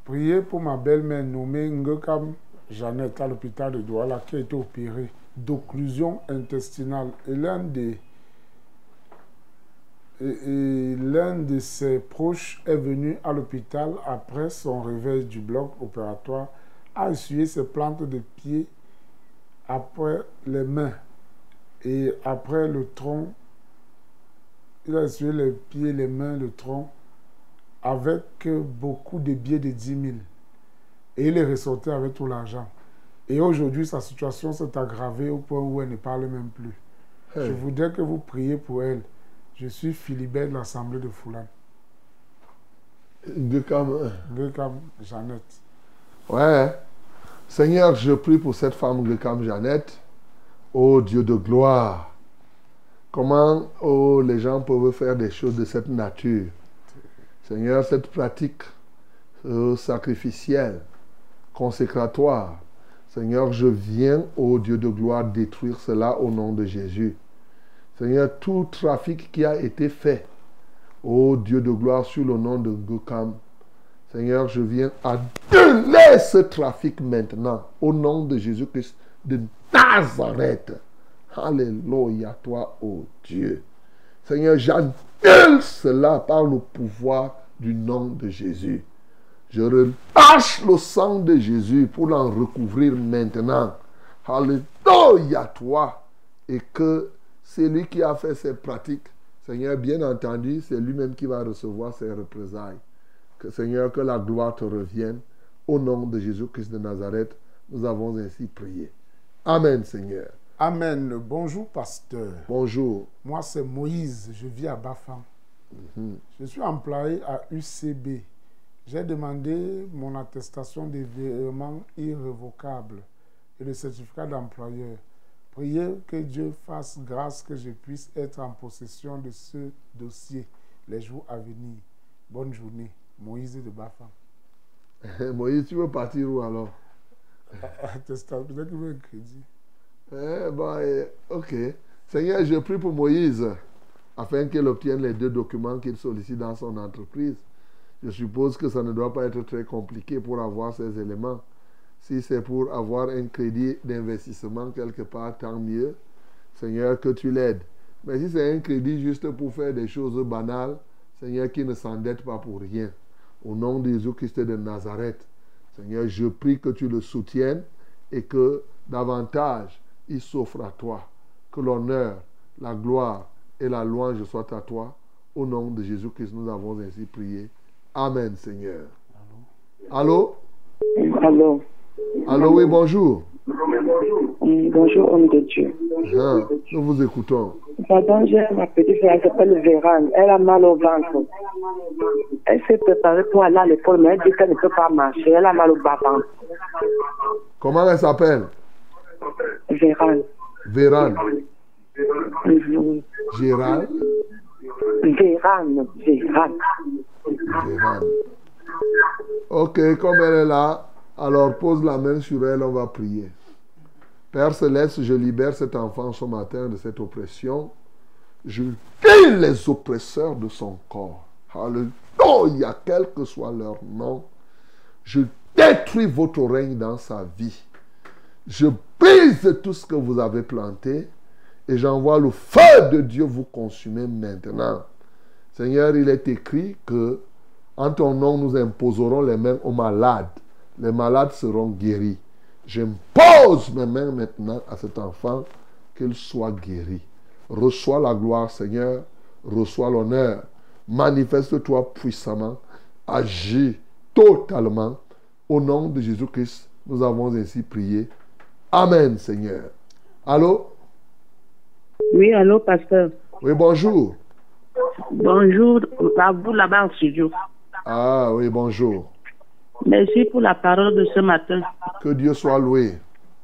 priez pour ma belle-mère nommée Ngekam Jeannette à l'hôpital de Douala qui a été opérée d'occlusion intestinale. Et l'un de ses proches est venu à l'hôpital après son réveil du bloc opératoire, a essuyé ses plantes de pied après les mains et après le tronc, il a essuyé les pieds, les mains, le tronc, avec beaucoup de billets de 10 000. Et il est ressorti avec tout l'argent. Et aujourd'hui, sa situation s'est aggravée au point où elle ne parle même plus. Je voudrais que vous priez pour elle. Je suis Philibert de l'Assemblée de Foulan. Gekam. Gekam Jeannette. Ouais. Seigneur, je prie pour cette femme Gekam Jeannette oh Dieu de gloire, comment oh, les gens peuvent faire des choses de cette nature? Seigneur, cette pratique euh, sacrificielle, consécratoire, Seigneur, je viens, ô Dieu de gloire, détruire cela au nom de Jésus. Seigneur, tout trafic qui a été fait, ô Dieu de gloire, sur le nom de Gukam, Seigneur, je viens annuler ce trafic maintenant, au nom de Jésus-Christ de Nazareth. Alléluia, toi, ô Dieu. Seigneur, j'annule cela par le pouvoir du nom de Jésus. Je relâche le sang de Jésus pour l'en recouvrir maintenant. Alléluia, toi. Et que celui qui a fait ces pratiques, Seigneur, bien entendu, c'est lui-même qui va recevoir ses représailles. Que Seigneur, que la gloire te revienne. Au nom de Jésus-Christ de Nazareth, nous avons ainsi prié. Amen, Seigneur. Amen. Bonjour, pasteur. Bonjour. Moi, c'est Moïse. Je vis à Bafan. Mhm. Je suis employé à UCB. J'ai demandé mon attestation de virement irrévocable et le certificat d'employeur. Priez que Dieu fasse grâce que je puisse être en possession de ce dossier les jours à venir. Bonne journée. Moïse de Bafan. Moïse, tu veux partir où alors? [laughs] Attestation, peut-être qu'il veut un crédit. Eh ben, eh, ok. Seigneur, je prie pour Moïse afin qu'il obtienne les deux documents qu'il sollicite dans son entreprise. Je suppose que ça ne doit pas être très compliqué pour avoir ces éléments. Si c'est pour avoir un crédit d'investissement quelque part, tant mieux. Seigneur, que tu l'aides. Mais si c'est un crédit juste pour faire des choses banales, Seigneur, qui ne s'endette pas pour rien. Au nom de Jésus-Christ de Nazareth, Seigneur, je prie que tu le soutiennes et que davantage il s'offre à toi. Que l'honneur, la gloire et la louange soient à toi. Au nom de Jésus-Christ, nous avons ainsi prié. Amen, Seigneur. Allô? Allô? Allô, oui, bonjour. Bonjour, homme de Dieu. Ah, nous vous écoutons. Pardon, j'ai ma petite fille, elle s'appelle Vérane. Elle a mal au ventre. Elle s'est préparée pour aller à l'école, mais elle dit qu'elle ne peut pas marcher. Elle a mal au bas-ventre. Comment elle s'appelle? Vérane. Vérane. Gérald. Vérane. Vérane. Ok, comme elle est là, alors pose la main sur elle, on va prier. Père Céleste, je libère cet enfant ce matin de cette oppression. Je tue les oppresseurs de son corps. Alléluia, quel que soit leur nom. Je détruis votre règne dans sa vie. Je brise tout ce que vous avez planté et j'envoie le feu de Dieu vous consumer maintenant. Seigneur, il est écrit que en ton nom, nous imposerons les mains aux malades. Les malades seront guéris. J'impose mes mains maintenant à cet enfant qu'il soit guéri. Reçois la gloire, Seigneur. Reçois l'honneur. Manifeste-toi puissamment. Agis totalement. Au nom de Jésus-Christ, nous avons ainsi prié. Amen, Seigneur. Allô? Oui, allô, pasteur. Oui, bonjour. Bonjour, à vous là-bas en studio. Ah oui, bonjour. Merci pour la parole de ce matin. Que Dieu soit loué.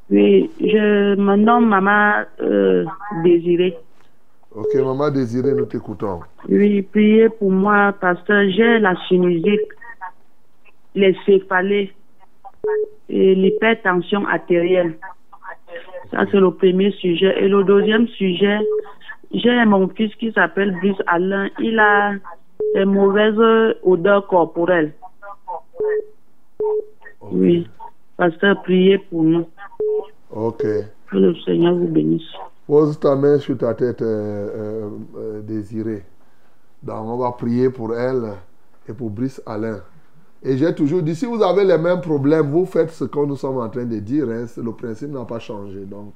Oui, je me nomme Maman euh, Désirée. Ok, Maman Désirée, nous t'écoutons. Oui, priez pour moi, pasteur. J'ai la sinusite, les céphalées et l'hypertension artérielle. Ça, c'est le premier sujet. Et le deuxième sujet, j'ai mon fils qui s'appelle Brice Alain. Il a des mauvaises odeurs corporelles. Oui. Pasteur, priez pour nous. Ok. Que le Seigneur vous bénisse. Pose ta main sur ta tête, euh, euh, euh, désirée. Donc, on va prier pour elle et pour Brice Alain. Et j'ai toujours dit, si vous avez les mêmes problèmes, vous faites ce que nous sommes en train de dire. Hein, le principe n'a pas changé. Donc,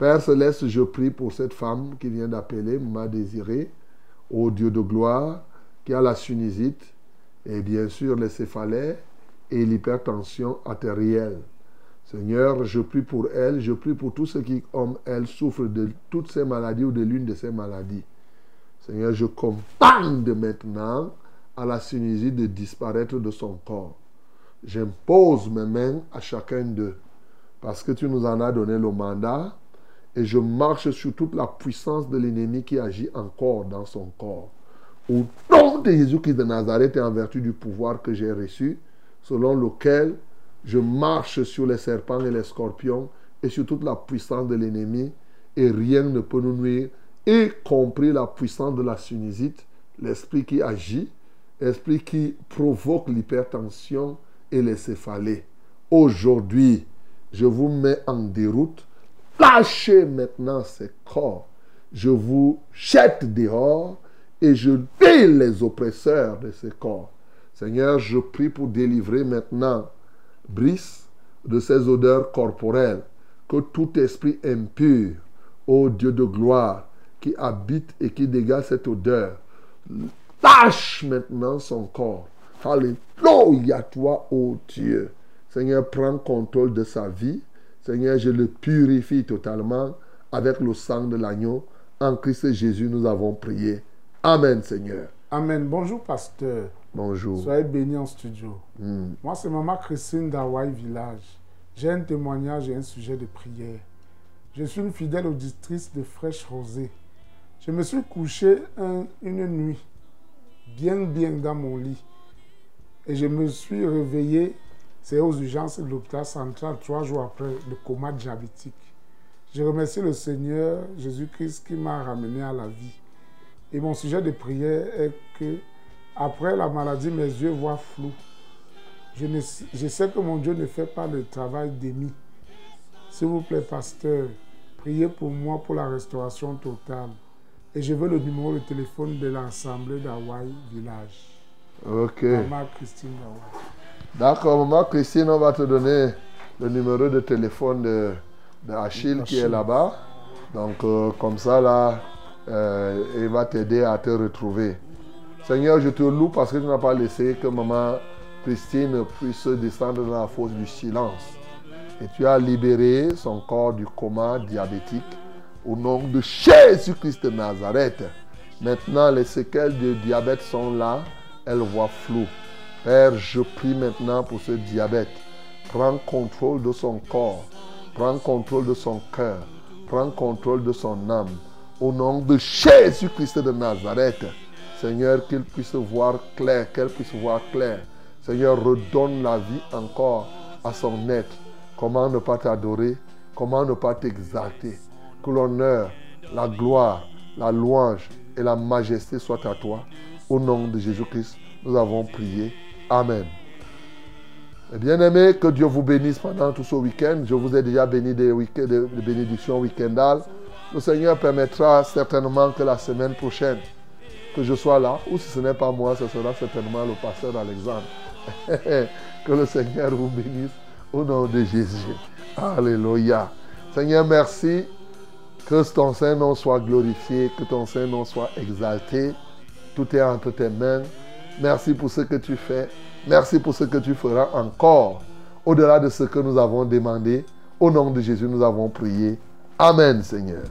Père Céleste, je prie pour cette femme qui vient d'appeler, m'a désiré, au Dieu de gloire, qui a la sinusite et bien sûr les céphalées et l'hypertension artérielle. Seigneur, je prie pour elle, je prie pour tous ceux qui, comme elle, souffrent de toutes ces maladies ou de l'une de ces maladies. Seigneur, je commande maintenant à la sinusite de disparaître de son corps. J'impose mes mains à chacun d'eux parce que tu nous en as donné le mandat et je marche sur toute la puissance de l'ennemi qui agit encore dans son corps. Au nom de Jésus-Christ de Nazareth et en vertu du pouvoir que j'ai reçu, selon lequel je marche sur les serpents et les scorpions et sur toute la puissance de l'ennemi et rien ne peut nous nuire, y compris la puissance de la sinusite, l'esprit qui agit, l'esprit qui provoque l'hypertension et les céphalées. Aujourd'hui, je vous mets en déroute. Lâchez maintenant ces corps. Je vous jette dehors et je dis les oppresseurs de ces corps. Seigneur, je prie pour délivrer maintenant Brice de ses odeurs corporelles. Que tout esprit impur, ô Dieu de gloire, qui habite et qui dégage cette odeur, lâche maintenant son corps. Alléluia, toi, ô Dieu. Seigneur, prends contrôle de sa vie. Seigneur, je le purifie totalement avec le sang de l'agneau. En Christ Jésus, nous avons prié. Amen, Seigneur. Amen. Bonjour, pasteur. Bonjour. Soyez bénis en studio. Mm. Moi, c'est Maman Christine d'Hawaï Village. J'ai un témoignage et un sujet de prière. Je suis une fidèle auditrice de Fraîche Rosée. Je me suis couché un- une nuit, bien, bien dans mon lit. Et je me suis réveillé, c'est aux urgences de l'hôpital central, trois jours après le coma diabétique. Je remercie le Seigneur Jésus-Christ qui m'a ramené à la vie. Et mon sujet de prière est que, après la maladie, mes yeux voient flou. Je, ne sais- je sais que mon Dieu ne fait pas le travail d'Émi. S'il vous plaît, pasteur, priez pour moi pour la restauration totale. Et je veux le numéro de téléphone de l'Assemblée d'Hawaï Village. Ok. Maman Christine d'Hawaï. D'accord, maman Christine, on va te donner le numéro de téléphone de, de Achille qui est là-bas. Donc, euh, comme ça, là, euh, il va t'aider à te retrouver. Seigneur, je te loue parce que tu n'as pas laissé que maman Christine puisse descendre dans la fosse du silence. Et tu as libéré son corps du coma diabétique au nom de Jésus-Christ de Nazareth. Maintenant, les séquelles de diabète sont là. Elle voit flou. Père, je prie maintenant pour ce diabète. Prends contrôle de son corps. Prends contrôle de son cœur. Prends contrôle de son âme. Au nom de Jésus-Christ de Nazareth. Seigneur, qu'il puisse voir clair, qu'elle puisse voir clair. Seigneur, redonne la vie encore à son être. Comment ne pas t'adorer? Comment ne pas t'exalter? Que l'honneur, la gloire, la louange et la majesté soient à toi. Au nom de Jésus-Christ, nous avons prié. Amen. Bien-aimés, que Dieu vous bénisse pendant tout ce week-end. Je vous ai déjà béni des, week des bénédictions week-endales. Le Seigneur permettra certainement que la semaine prochaine, que je sois là, ou si ce n'est pas moi, ce sera certainement le pasteur Alexandre. [laughs] que le Seigneur vous bénisse au nom de Jésus. Alléluia. Seigneur, merci. Que ton Saint-Nom soit glorifié, que ton Saint-Nom soit exalté. Tout est entre tes mains. Merci pour ce que tu fais. Merci pour ce que tu feras encore. Au-delà de ce que nous avons demandé, au nom de Jésus, nous avons prié. Amen, Seigneur.